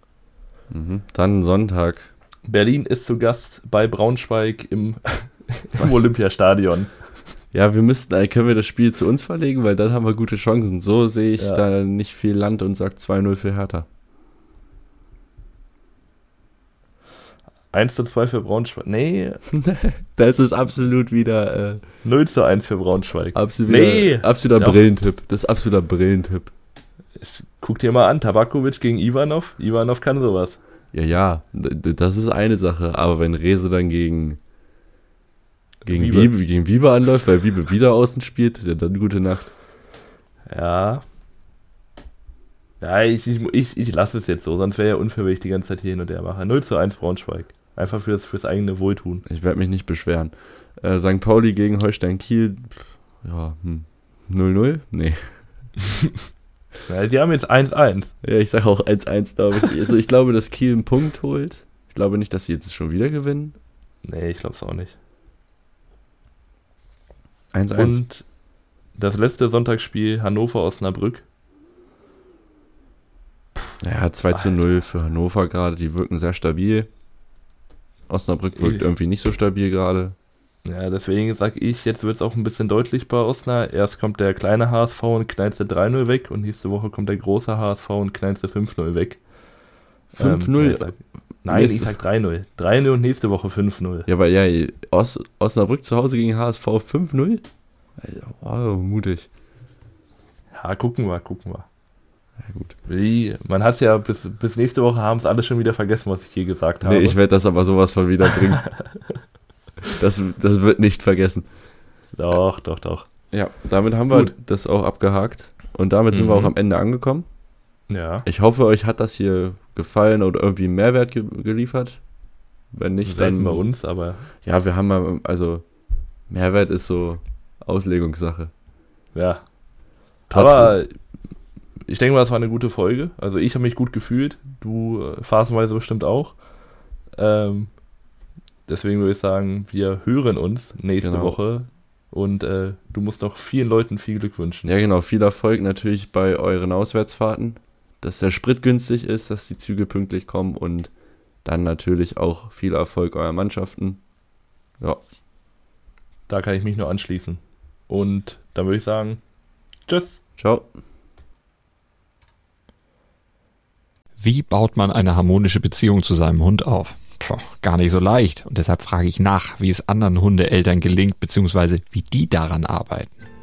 Mhm. Dann Sonntag. Berlin ist zu Gast bei Braunschweig im, im Olympiastadion. Ja, wir müssten, äh, können wir das Spiel zu uns verlegen, weil dann haben wir gute Chancen. So sehe ich ja. da nicht viel Land und sage 2-0 für Hertha. 1 zu 2 für Braunschweig. Nee. das ist absolut wieder. Äh, 0 zu 1 für Braunschweig. Absolut, nee. Absoluter Doch. Brillentipp. Das ist absoluter Brillentipp. Guck dir mal an, Tabakovic gegen Ivanov. Ivanov kann sowas. Ja, ja, das ist eine Sache. Aber wenn Rese dann gegen, gegen, Wiebe. Wiebe, gegen Wiebe anläuft, weil Wiebe wieder außen spielt, ja, dann gute Nacht. Ja. Ja, ich, ich, ich, ich lasse es jetzt so, sonst wäre ja unfair, wenn ich die ganze Zeit hier hin und her mache. 0 zu 1 Braunschweig. Einfach fürs, fürs eigene Wohltun. Ich werde mich nicht beschweren. Äh, St. Pauli gegen Holstein Kiel. Ja, 0-0? Hm. Nee. ja, die haben jetzt 1-1. Ja, ich sage auch 1-1, glaube ich. Also ich glaube, dass Kiel einen Punkt holt. Ich glaube nicht, dass sie jetzt schon wieder gewinnen. Nee, ich glaube es auch nicht. 1-1. Und das letzte Sonntagsspiel Hannover-Osnabrück. Ja, 2 zu 0 für Hannover gerade. Die wirken sehr stabil. Osnabrück wirkt irgendwie nicht so stabil gerade. Ja, deswegen sage ich, jetzt wird es auch ein bisschen deutlich bei Osnabrück. Erst kommt der kleine HSV und knallt 3-0 weg und nächste Woche kommt der große HSV und knallt 5-0 weg. 5-0? Ähm, nein, ich sag 3-0. 3-0 und nächste Woche 5-0. Ja, weil ja, Os Osnabrück zu Hause gegen HSV 5-0? Also, wow, mutig. Ja, gucken wir, gucken wir. Ja, gut. Wie? Man hat ja bis, bis nächste Woche haben es alle schon wieder vergessen, was ich hier gesagt habe. Nee, ich werde das aber sowas von wieder bringen. das, das wird nicht vergessen. Doch, doch, doch. Ja, damit haben wir das auch abgehakt. Und damit sind mhm. wir auch am Ende angekommen. Ja. Ich hoffe, euch hat das hier gefallen oder irgendwie Mehrwert ge geliefert. Wenn nicht, Selten dann. bei uns, aber. Ja, wir haben mal, also Mehrwert ist so Auslegungssache. Ja. Trotzdem. Aber ich denke mal, es war eine gute Folge. Also ich habe mich gut gefühlt. Du äh, phasenweise bestimmt auch. Ähm, deswegen würde ich sagen, wir hören uns nächste genau. Woche. Und äh, du musst noch vielen Leuten viel Glück wünschen. Ja, genau. Viel Erfolg natürlich bei euren Auswärtsfahrten. Dass der Sprit günstig ist, dass die Züge pünktlich kommen und dann natürlich auch viel Erfolg eurer Mannschaften. Ja. Da kann ich mich nur anschließen. Und dann würde ich sagen, tschüss. Ciao. Wie baut man eine harmonische Beziehung zu seinem Hund auf? Puh, gar nicht so leicht. Und deshalb frage ich nach, wie es anderen Hundeeltern gelingt, beziehungsweise wie die daran arbeiten.